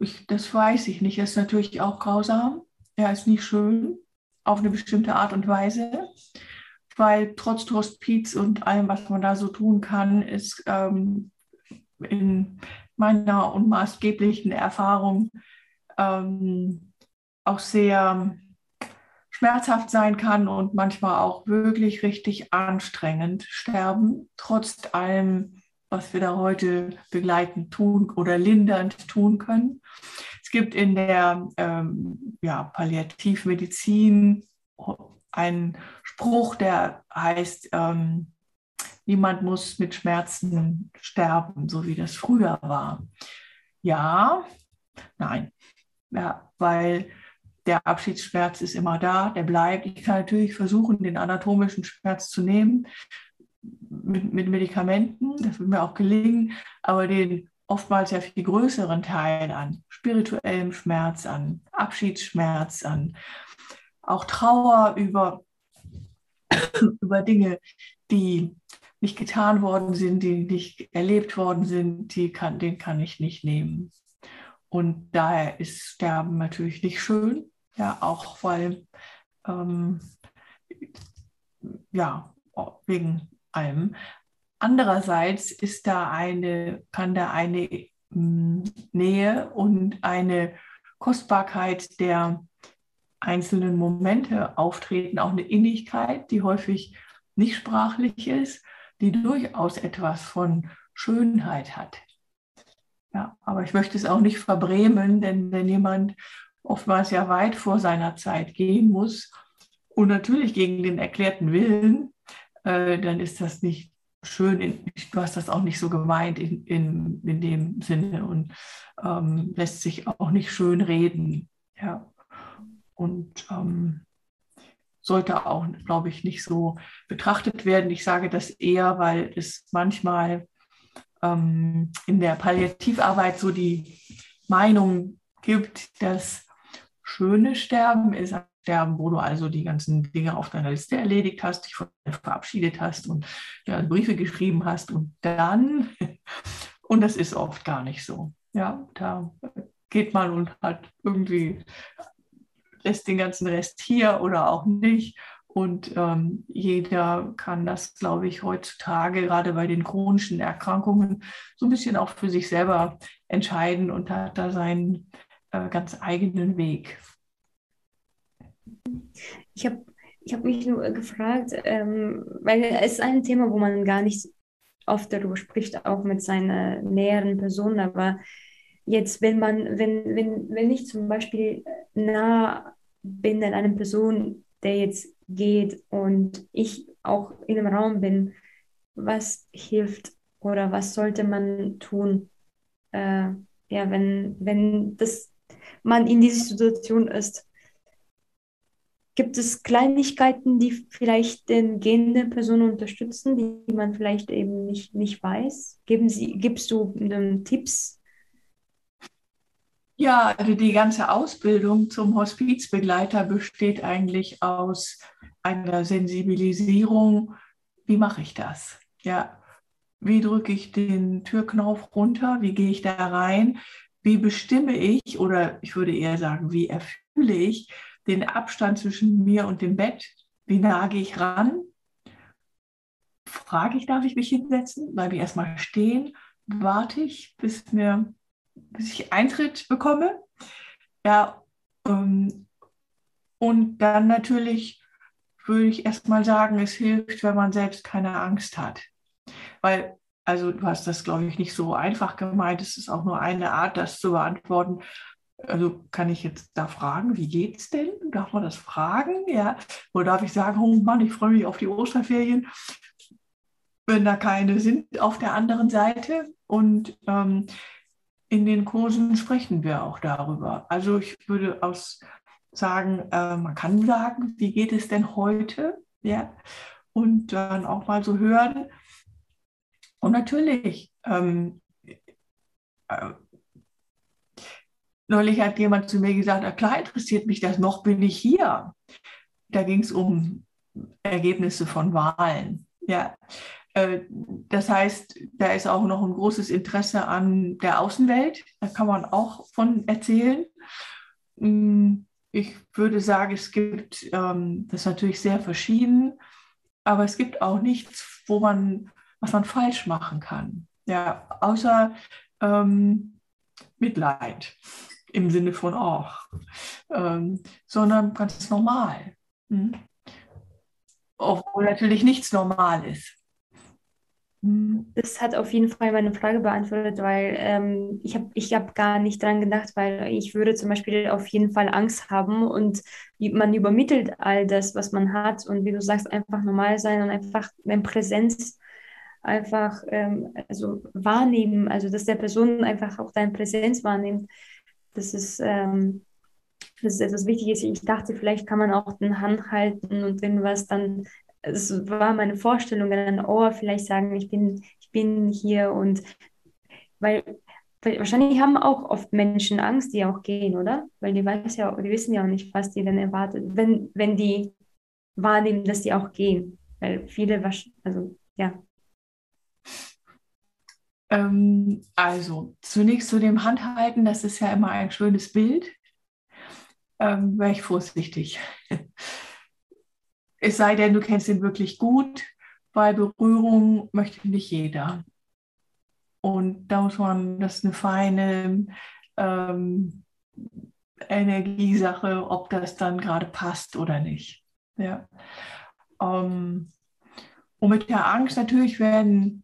Ich, das weiß ich nicht. Er ist natürlich auch grausam. Er ist nicht schön, auf eine bestimmte Art und Weise, weil trotz Hospiz und allem, was man da so tun kann, ist ähm, in meiner unmaßgeblichen Erfahrung ähm, auch sehr schmerzhaft sein kann und manchmal auch wirklich richtig anstrengend sterben, trotz allem, was wir da heute begleitend tun oder lindernd tun können. Es gibt in der ähm, ja, Palliativmedizin einen Spruch, der heißt, ähm, niemand muss mit Schmerzen sterben, so wie das früher war. Ja, nein, ja, weil der Abschiedsschmerz ist immer da, der bleibt. Ich kann natürlich versuchen, den anatomischen Schmerz zu nehmen mit, mit Medikamenten, das wird mir auch gelingen, aber den oftmals ja viel größeren Teil an spirituellem Schmerz, an Abschiedsschmerz, an auch Trauer über, über Dinge, die nicht getan worden sind, die nicht erlebt worden sind, die kann, den kann ich nicht nehmen. Und daher ist Sterben natürlich nicht schön, ja, auch weil, ähm, ja, wegen allem. Andererseits ist da eine, kann da eine mm, Nähe und eine Kostbarkeit der einzelnen Momente auftreten, auch eine Innigkeit, die häufig nicht sprachlich ist, die durchaus etwas von Schönheit hat. Ja, aber ich möchte es auch nicht verbrämen, denn wenn jemand oftmals ja weit vor seiner Zeit gehen muss und natürlich gegen den erklärten Willen, äh, dann ist das nicht schön. In, du hast das auch nicht so gemeint in, in, in dem Sinne und ähm, lässt sich auch nicht schön reden. Ja. Und ähm, sollte auch, glaube ich, nicht so betrachtet werden. Ich sage das eher, weil es manchmal ähm, in der Palliativarbeit so die Meinung gibt, dass schöne Sterben ist ein Sterben, wo du also die ganzen Dinge auf deiner Liste erledigt hast, dich verabschiedet hast und ja, Briefe geschrieben hast und dann, und das ist oft gar nicht so. Ja, da geht man und hat irgendwie lässt den ganzen Rest hier oder auch nicht. Und ähm, jeder kann das, glaube ich, heutzutage gerade bei den chronischen Erkrankungen so ein bisschen auch für sich selber entscheiden und hat da seinen äh, ganz eigenen Weg. Ich habe ich hab mich nur gefragt, ähm, weil es ist ein Thema, wo man gar nicht oft darüber spricht, auch mit seiner näheren Person, aber jetzt, wenn man, wenn, wenn, wenn ich zum Beispiel nah bin an einer Person, der jetzt geht und ich auch in einem Raum bin, was hilft oder was sollte man tun, äh, ja, wenn, wenn das, man in dieser Situation ist? Gibt es Kleinigkeiten, die vielleicht den gehende Person unterstützen, die man vielleicht eben nicht, nicht weiß? Geben Sie, gibst du ähm, Tipps ja, also die ganze Ausbildung zum Hospizbegleiter besteht eigentlich aus einer Sensibilisierung. Wie mache ich das? Ja, wie drücke ich den Türknauf runter? Wie gehe ich da rein? Wie bestimme ich oder ich würde eher sagen, wie erfülle ich den Abstand zwischen mir und dem Bett? Wie nah gehe ich ran? Frage ich, darf ich mich hinsetzen? Bleibe ich erstmal stehen? warte ich, bis, mir, bis ich Eintritt bekomme. Ja, ähm, und dann natürlich würde ich erstmal sagen, es hilft, wenn man selbst keine Angst hat. Weil, also du hast das, glaube ich, nicht so einfach gemeint. Es ist auch nur eine Art, das zu beantworten. Also kann ich jetzt da fragen, wie geht's denn? Darf man das fragen? Ja. Oder darf ich sagen, oh Mann, ich freue mich auf die Osterferien, wenn da keine sind auf der anderen Seite. Und ähm, in den Kursen sprechen wir auch darüber. Also ich würde aus sagen, äh, man kann sagen, wie geht es denn heute? Ja. Und dann auch mal so hören. Und natürlich, ähm, äh, neulich hat jemand zu mir gesagt, na klar interessiert mich das, noch bin ich hier. Da ging es um Ergebnisse von Wahlen. Ja. Äh, das heißt, da ist auch noch ein großes Interesse an der Außenwelt. Da kann man auch von erzählen. Mm, ich würde sagen, es gibt, ähm, das ist natürlich sehr verschieden, aber es gibt auch nichts, wo man, was man falsch machen kann. Ja, außer ähm, Mitleid im Sinne von auch, ähm, sondern ganz normal. Hm? Obwohl natürlich nichts normal ist. Das hat auf jeden Fall meine Frage beantwortet, weil ähm, ich habe ich hab gar nicht dran gedacht, weil ich würde zum Beispiel auf jeden Fall Angst haben und man übermittelt all das, was man hat und wie du sagst, einfach normal sein und einfach eine Präsenz einfach ähm, also wahrnehmen, also dass der Person einfach auch deine Präsenz wahrnimmt. Das ist, ähm, das ist etwas Wichtiges. Ich dachte, vielleicht kann man auch den Hand halten und wenn was dann es war meine Vorstellung, dann, oh, vielleicht sagen, ich bin, ich bin hier und weil, wahrscheinlich haben auch oft Menschen Angst, die auch gehen, oder? Weil die weiß ja, die wissen ja auch nicht, was die denn erwartet, wenn, wenn die wahrnehmen, dass die auch gehen. Weil viele, also ja. Ähm, also, zunächst zu dem Handhalten, das ist ja immer ein schönes Bild. Ähm, Wäre ich vorsichtig. Es sei denn, du kennst ihn wirklich gut, weil Berührung möchte nicht jeder. Und da muss man, das ist eine feine ähm, Energiesache, ob das dann gerade passt oder nicht. Ja. Ähm, und mit der Angst natürlich werden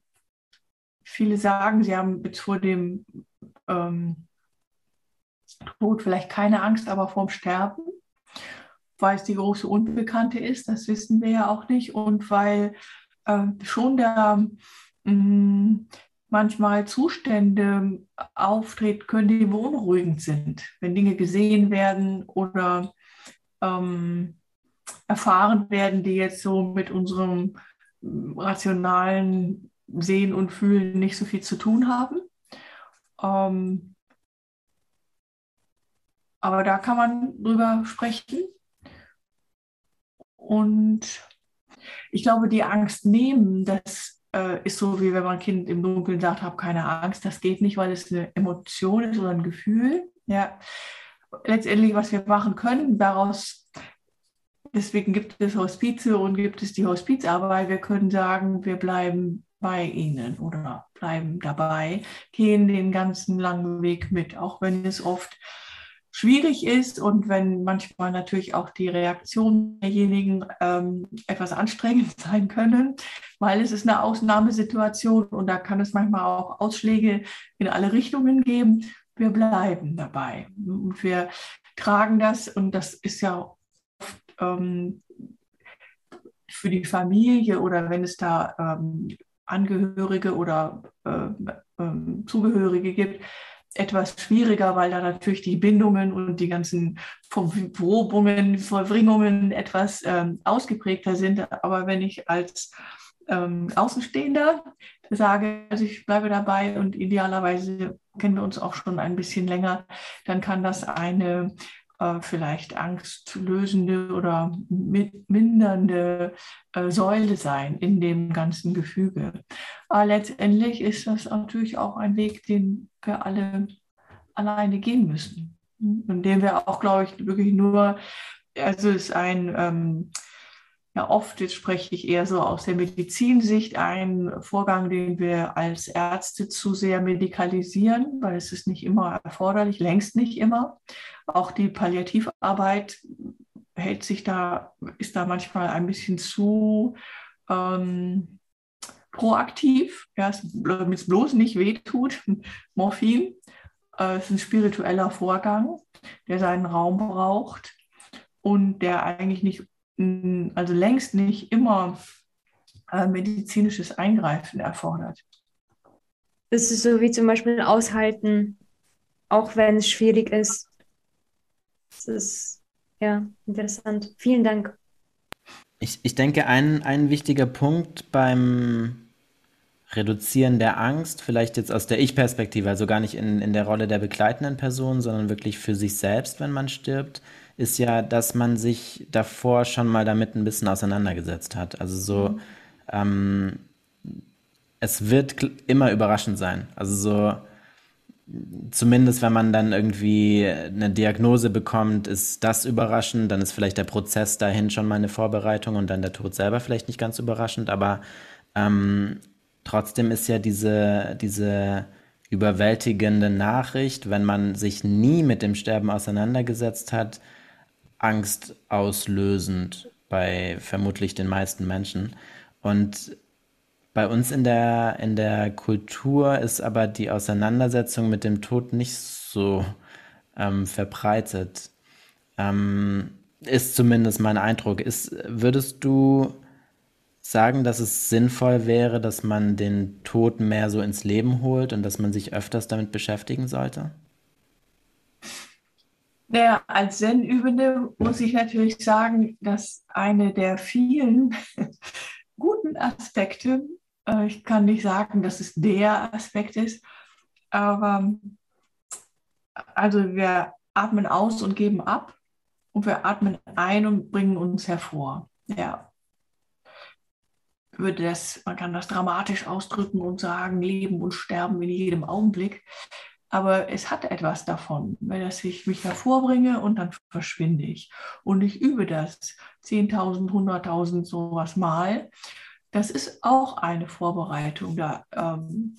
viele sagen, sie haben jetzt vor dem ähm, Tod vielleicht keine Angst, aber vorm Sterben weil es die große Unbekannte ist, das wissen wir ja auch nicht, und weil äh, schon da mh, mm, manchmal Zustände auftreten können, die beunruhigend sind, wenn Dinge gesehen werden oder ähm, erfahren werden, die jetzt so mit unserem mm, rationalen Sehen und Fühlen nicht so viel zu tun haben. Ähm, aber da kann man drüber sprechen und ich glaube, die Angst nehmen, das äh, ist so, wie wenn man Kind im Dunkeln sagt, hab keine Angst. Das geht nicht, weil es eine Emotion ist oder ein Gefühl. Ja. Letztendlich, was wir machen können, daraus, deswegen gibt es Hospize und gibt es die Hospizarbeit. Wir können sagen, wir bleiben bei ihnen oder bleiben dabei, gehen den ganzen langen Weg mit, auch wenn es oft schwierig ist und wenn manchmal natürlich auch die Reaktionen derjenigen ähm, etwas anstrengend sein können, weil es ist eine Ausnahmesituation und da kann es manchmal auch Ausschläge in alle Richtungen geben. Wir bleiben dabei und wir tragen das und das ist ja oft ähm, für die Familie oder wenn es da ähm, Angehörige oder äh, äh, Zugehörige gibt, etwas schwieriger, weil da natürlich die Bindungen und die ganzen Verprobungen, Verbringungen etwas ähm, ausgeprägter sind. Aber wenn ich als ähm, Außenstehender sage, also ich bleibe dabei und idealerweise kennen wir uns auch schon ein bisschen länger, dann kann das eine äh, vielleicht angstlösende oder mindernde äh, Säule sein in dem ganzen Gefüge. Aber letztendlich ist das natürlich auch ein Weg, den wir alle alleine gehen müssen. Und den wir auch, glaube ich, wirklich nur, also es ist ein, ähm, ja oft, jetzt spreche ich eher so aus der Medizinsicht, ein Vorgang, den wir als Ärzte zu sehr medikalisieren, weil es ist nicht immer erforderlich, längst nicht immer. Auch die Palliativarbeit hält sich da, ist da manchmal ein bisschen zu ähm, proaktiv, ja, damit es bloß nicht wehtut. Morphin äh, ist ein spiritueller Vorgang, der seinen Raum braucht und der eigentlich nicht also längst nicht immer äh, medizinisches Eingreifen erfordert. Das ist so wie zum Beispiel aushalten, auch wenn es schwierig ist. Das ist ja interessant. Vielen Dank. Ich, ich denke, ein, ein wichtiger Punkt beim Reduzieren der Angst, vielleicht jetzt aus der Ich-Perspektive, also gar nicht in, in der Rolle der begleitenden Person, sondern wirklich für sich selbst, wenn man stirbt, ist ja, dass man sich davor schon mal damit ein bisschen auseinandergesetzt hat. Also so, mhm. ähm, es wird immer überraschend sein. Also so, zumindest wenn man dann irgendwie eine Diagnose bekommt, ist das überraschend, dann ist vielleicht der Prozess dahin schon mal eine Vorbereitung und dann der Tod selber vielleicht nicht ganz überraschend, aber ähm, trotzdem ist ja diese, diese überwältigende Nachricht, wenn man sich nie mit dem Sterben auseinandergesetzt hat, angstauslösend bei vermutlich den meisten Menschen. Und bei uns in der, in der Kultur ist aber die Auseinandersetzung mit dem Tod nicht so ähm, verbreitet. Ähm, ist zumindest mein Eindruck. Ist, würdest du sagen, dass es sinnvoll wäre, dass man den Tod mehr so ins Leben holt und dass man sich öfters damit beschäftigen sollte? Naja, als Zen-Übende muss ich natürlich sagen, dass eine der vielen guten Aspekte, äh, ich kann nicht sagen, dass es der Aspekt ist, aber also wir atmen aus und geben ab und wir atmen ein und bringen uns hervor. Ja. Würde das, man kann das dramatisch ausdrücken und sagen, Leben und Sterben in jedem Augenblick. Aber es hat etwas davon, weil ich mich hervorbringe und dann verschwinde ich. Und ich übe das 10.000, 100.000 sowas mal. Das ist auch eine Vorbereitung. Da, ähm,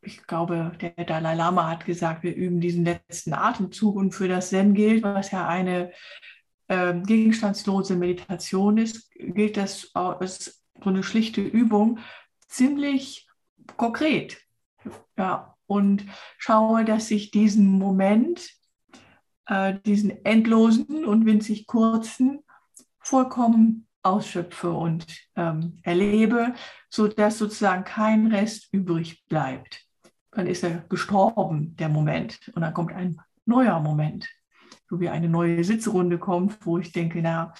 ich glaube, der Dalai Lama hat gesagt, wir üben diesen letzten Atemzug und für das Zen gilt, was ja eine äh, gegenstandslose Meditation ist, gilt das als so eine schlichte Übung ziemlich konkret. Ja, und schaue, dass ich diesen Moment, äh, diesen endlosen und winzig kurzen, vollkommen ausschöpfe und ähm, erlebe, sodass sozusagen kein Rest übrig bleibt. Dann ist er gestorben, der Moment, und dann kommt ein neuer Moment, so wie eine neue Sitzrunde kommt, wo ich denke, na,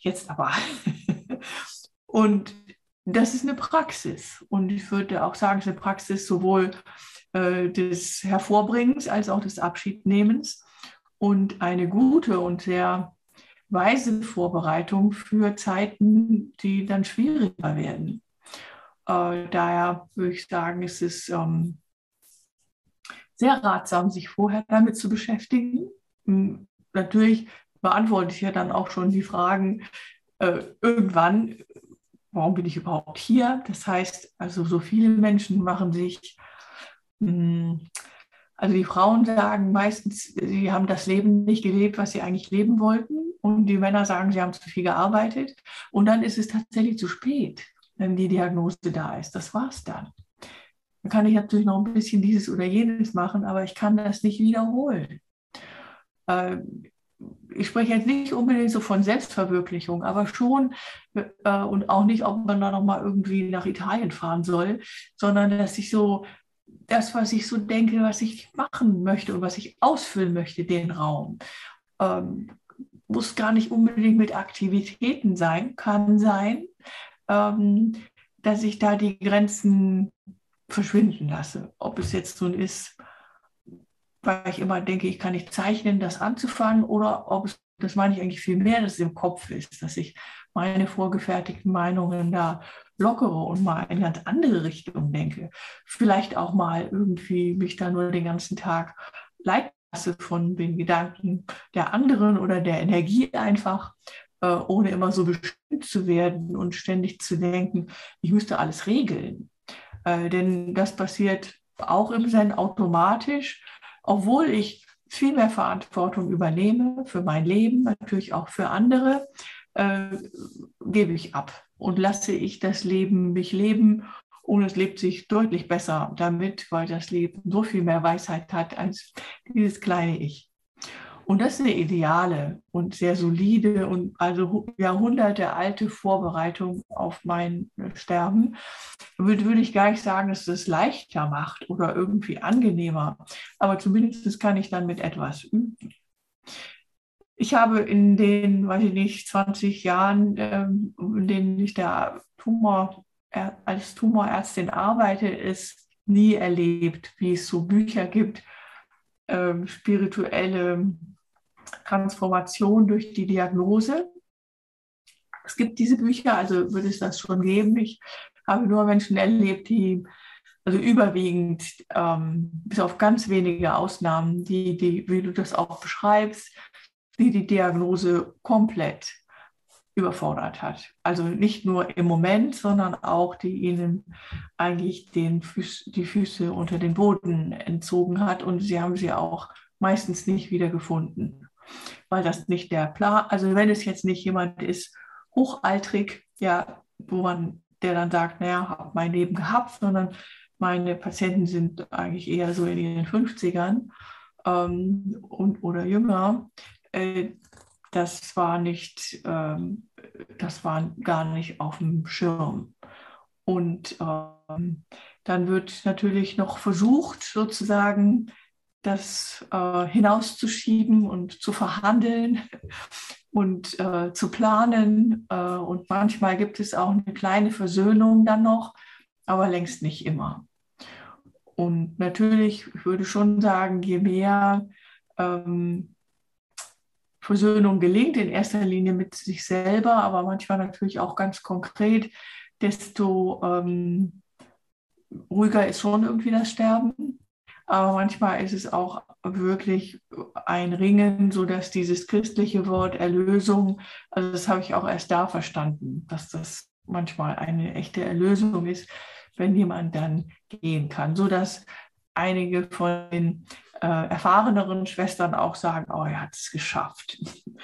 jetzt aber. und das ist eine Praxis. Und ich würde auch sagen, es ist eine Praxis sowohl äh, des Hervorbringens als auch des Abschiednehmens und eine gute und sehr weise Vorbereitung für Zeiten, die dann schwieriger werden. Äh, daher würde ich sagen, es ist ähm, sehr ratsam, sich vorher damit zu beschäftigen. Hm, natürlich beantworte ich ja dann auch schon die Fragen äh, irgendwann, warum bin ich überhaupt hier? Das heißt, also so viele Menschen machen sich. Also die Frauen sagen meistens, sie haben das Leben nicht gelebt, was sie eigentlich leben wollten. Und die Männer sagen, sie haben zu viel gearbeitet. Und dann ist es tatsächlich zu spät, wenn die Diagnose da ist. Das war's dann. Dann kann ich natürlich noch ein bisschen dieses oder jenes machen, aber ich kann das nicht wiederholen. Ähm, ich spreche jetzt nicht unbedingt so von Selbstverwirklichung, aber schon äh, und auch nicht, ob man da nochmal irgendwie nach Italien fahren soll, sondern dass ich so das, was ich so denke, was ich machen möchte und was ich ausfüllen möchte, den Raum. Ähm, muss gar nicht unbedingt mit Aktivitäten sein, kann sein, ähm, dass ich da die Grenzen verschwinden lasse. Ob es jetzt so ist, weil ich immer denke, ich kann nicht zeichnen, das anzufangen, oder ob es, das meine ich eigentlich viel mehr, dass es im Kopf ist, dass ich meine vorgefertigten Meinungen da lockere und mal in ganz andere Richtung denke. Vielleicht auch mal irgendwie mich da nur den ganzen Tag leiten lasse von den Gedanken der anderen oder der Energie einfach äh, ohne immer so bestimmt zu werden und ständig zu denken, ich müsste alles regeln. Äh, denn das passiert auch im Zen automatisch, obwohl ich viel mehr Verantwortung übernehme für mein Leben, natürlich auch für andere, äh, gebe ich ab und lasse ich das Leben mich leben und es lebt sich deutlich besser damit, weil das Leben so viel mehr Weisheit hat als dieses kleine Ich. Und das ist eine ideale und sehr solide und also Jahrhunderte alte Vorbereitung auf mein Sterben. Würde, würde ich gar nicht sagen, dass es leichter macht oder irgendwie angenehmer, aber zumindest kann ich dann mit etwas üben. Ich habe in den, weiß ich nicht, 20 Jahren, ähm, in denen ich der Tumor, als Tumorärztin arbeite, es nie erlebt, wie es so Bücher gibt, ähm, spirituelle Transformation durch die Diagnose. Es gibt diese Bücher, also würde es das schon geben. Ich habe nur Menschen erlebt, die, also überwiegend, ähm, bis auf ganz wenige Ausnahmen, die, die, wie du das auch beschreibst, die die Diagnose komplett überfordert hat. Also nicht nur im Moment, sondern auch die ihnen eigentlich den Füß, die Füße unter den Boden entzogen hat und sie haben sie auch meistens nicht wieder gefunden weil das nicht der Plan, also wenn es jetzt nicht jemand ist, hochaltrig, ja, wo man, der dann sagt, naja, habe mein Leben gehabt, sondern meine Patienten sind eigentlich eher so in ihren 50ern ähm, und, oder jünger. Äh, das war nicht, ähm, das war gar nicht auf dem Schirm. Und ähm, dann wird natürlich noch versucht, sozusagen das äh, hinauszuschieben und zu verhandeln und äh, zu planen. Äh, und manchmal gibt es auch eine kleine Versöhnung dann noch, aber längst nicht immer. Und natürlich, ich würde schon sagen, je mehr ähm, Versöhnung gelingt, in erster Linie mit sich selber, aber manchmal natürlich auch ganz konkret, desto ähm, ruhiger ist schon irgendwie das Sterben. Aber manchmal ist es auch wirklich ein Ringen, so dass dieses christliche Wort Erlösung, also das habe ich auch erst da verstanden, dass das manchmal eine echte Erlösung ist, wenn jemand dann gehen kann, so dass einige von den äh, erfahreneren Schwestern auch sagen, oh, er hat es geschafft.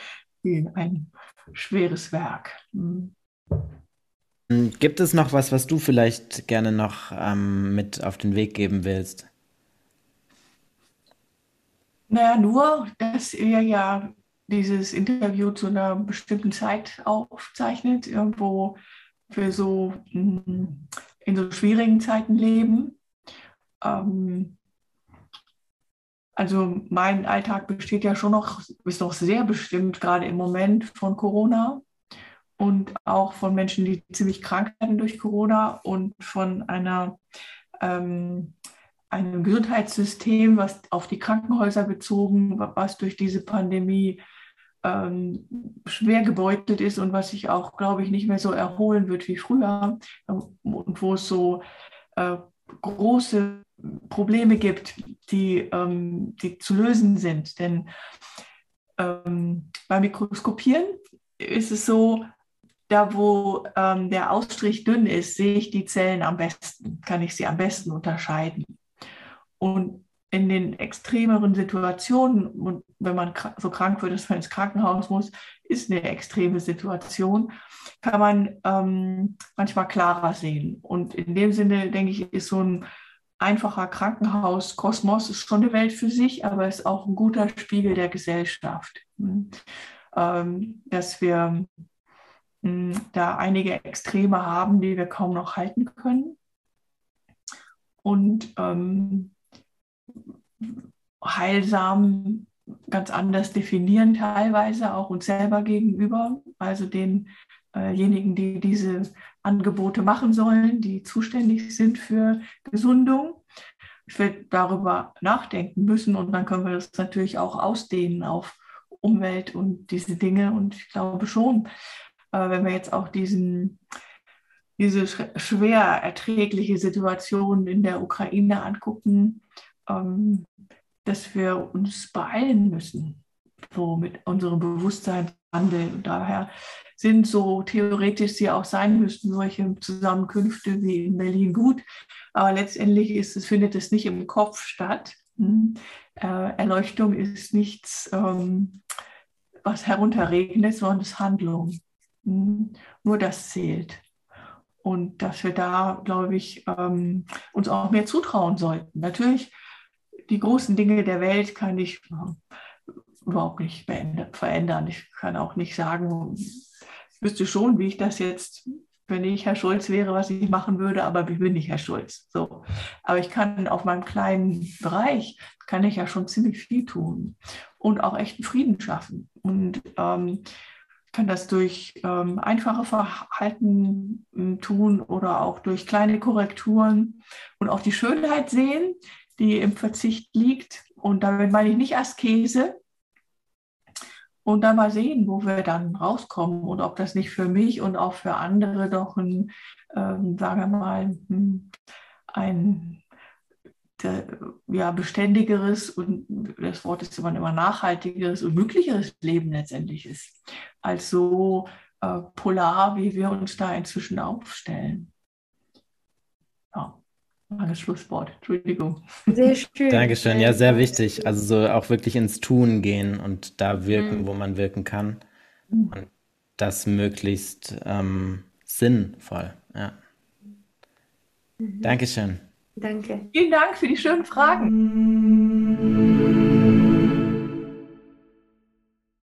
ein schweres Werk. Hm. Gibt es noch was, was du vielleicht gerne noch ähm, mit auf den Weg geben willst? Naja, nur, dass ihr ja dieses Interview zu einer bestimmten Zeit aufzeichnet, irgendwo für so mm, in so schwierigen Zeiten leben. Ähm, also mein Alltag besteht ja schon noch, ist noch sehr bestimmt, gerade im Moment von Corona und auch von Menschen, die ziemlich krank werden durch Corona und von einer ähm, einem Gesundheitssystem, was auf die Krankenhäuser bezogen, was durch diese Pandemie ähm, schwer gebeutelt ist und was sich auch, glaube ich, nicht mehr so erholen wird wie früher und wo es so äh, große Probleme gibt, die, ähm, die zu lösen sind. Denn ähm, beim Mikroskopieren ist es so, da wo ähm, der Ausstrich dünn ist, sehe ich die Zellen am besten, kann ich sie am besten unterscheiden. Und in den extremeren Situationen, wenn man so krank wird, dass man ins Krankenhaus muss, ist eine extreme Situation, kann man ähm, manchmal klarer sehen. Und in dem Sinne, denke ich, ist so ein einfacher Krankenhauskosmos ist schon eine Welt für sich, aber ist auch ein guter Spiegel der Gesellschaft. Ähm, dass wir hm, da einige Extreme haben, die wir kaum noch halten können. Und ähm, heilsam ganz anders definieren, teilweise auch uns selber gegenüber, also denjenigen, die diese Angebote machen sollen, die zuständig sind für Gesundung. Ich werde darüber nachdenken müssen und dann können wir das natürlich auch ausdehnen auf Umwelt und diese Dinge. Und ich glaube schon, äh, wenn wir jetzt auch diesen, diese schwer erträgliche Situation in der Ukraine angucken, ähm, dass wir uns beeilen müssen. so mit unserem Bewusstseinswandel. Und daher sind so theoretisch sie auch sein müssten, solche Zusammenkünfte wie in Berlin gut. Aber letztendlich ist es, findet es nicht im Kopf statt. Hm. Äh, Erleuchtung ist nichts, ähm, was herunterregendes, sondern es ist Handlung. Hm. Nur das zählt. Und dass wir da, glaube ich, ähm, uns auch mehr zutrauen sollten. Natürlich, die großen Dinge der Welt kann ich überhaupt nicht verändern. Ich kann auch nicht sagen, ich wüsste schon, wie ich das jetzt, wenn ich Herr Schulz wäre, was ich machen würde, aber ich bin nicht Herr Schulz. So. Aber ich kann auf meinem kleinen Bereich, kann ich ja schon ziemlich viel tun und auch echten Frieden schaffen. Und ähm, kann das durch ähm, einfache Verhalten äh, tun oder auch durch kleine Korrekturen und auch die Schönheit sehen, die im Verzicht liegt. Und damit meine ich nicht Askese. Und dann mal sehen, wo wir dann rauskommen und ob das nicht für mich und auch für andere doch ein, ähm, sagen wir mal, hm, ein ja, beständigeres und das Wort ist immer, immer nachhaltigeres und möglicheres Leben letztendlich ist, als so äh, polar, wie wir uns da inzwischen aufstellen. Ja, langes Schlusswort, Entschuldigung. Sehr schön. Dankeschön, ja, sehr wichtig. Also so auch wirklich ins Tun gehen und da wirken, mhm. wo man wirken kann. Mhm. Und das möglichst ähm, sinnvoll, ja. Mhm. Dankeschön. Danke. Vielen Dank für die schönen Fragen.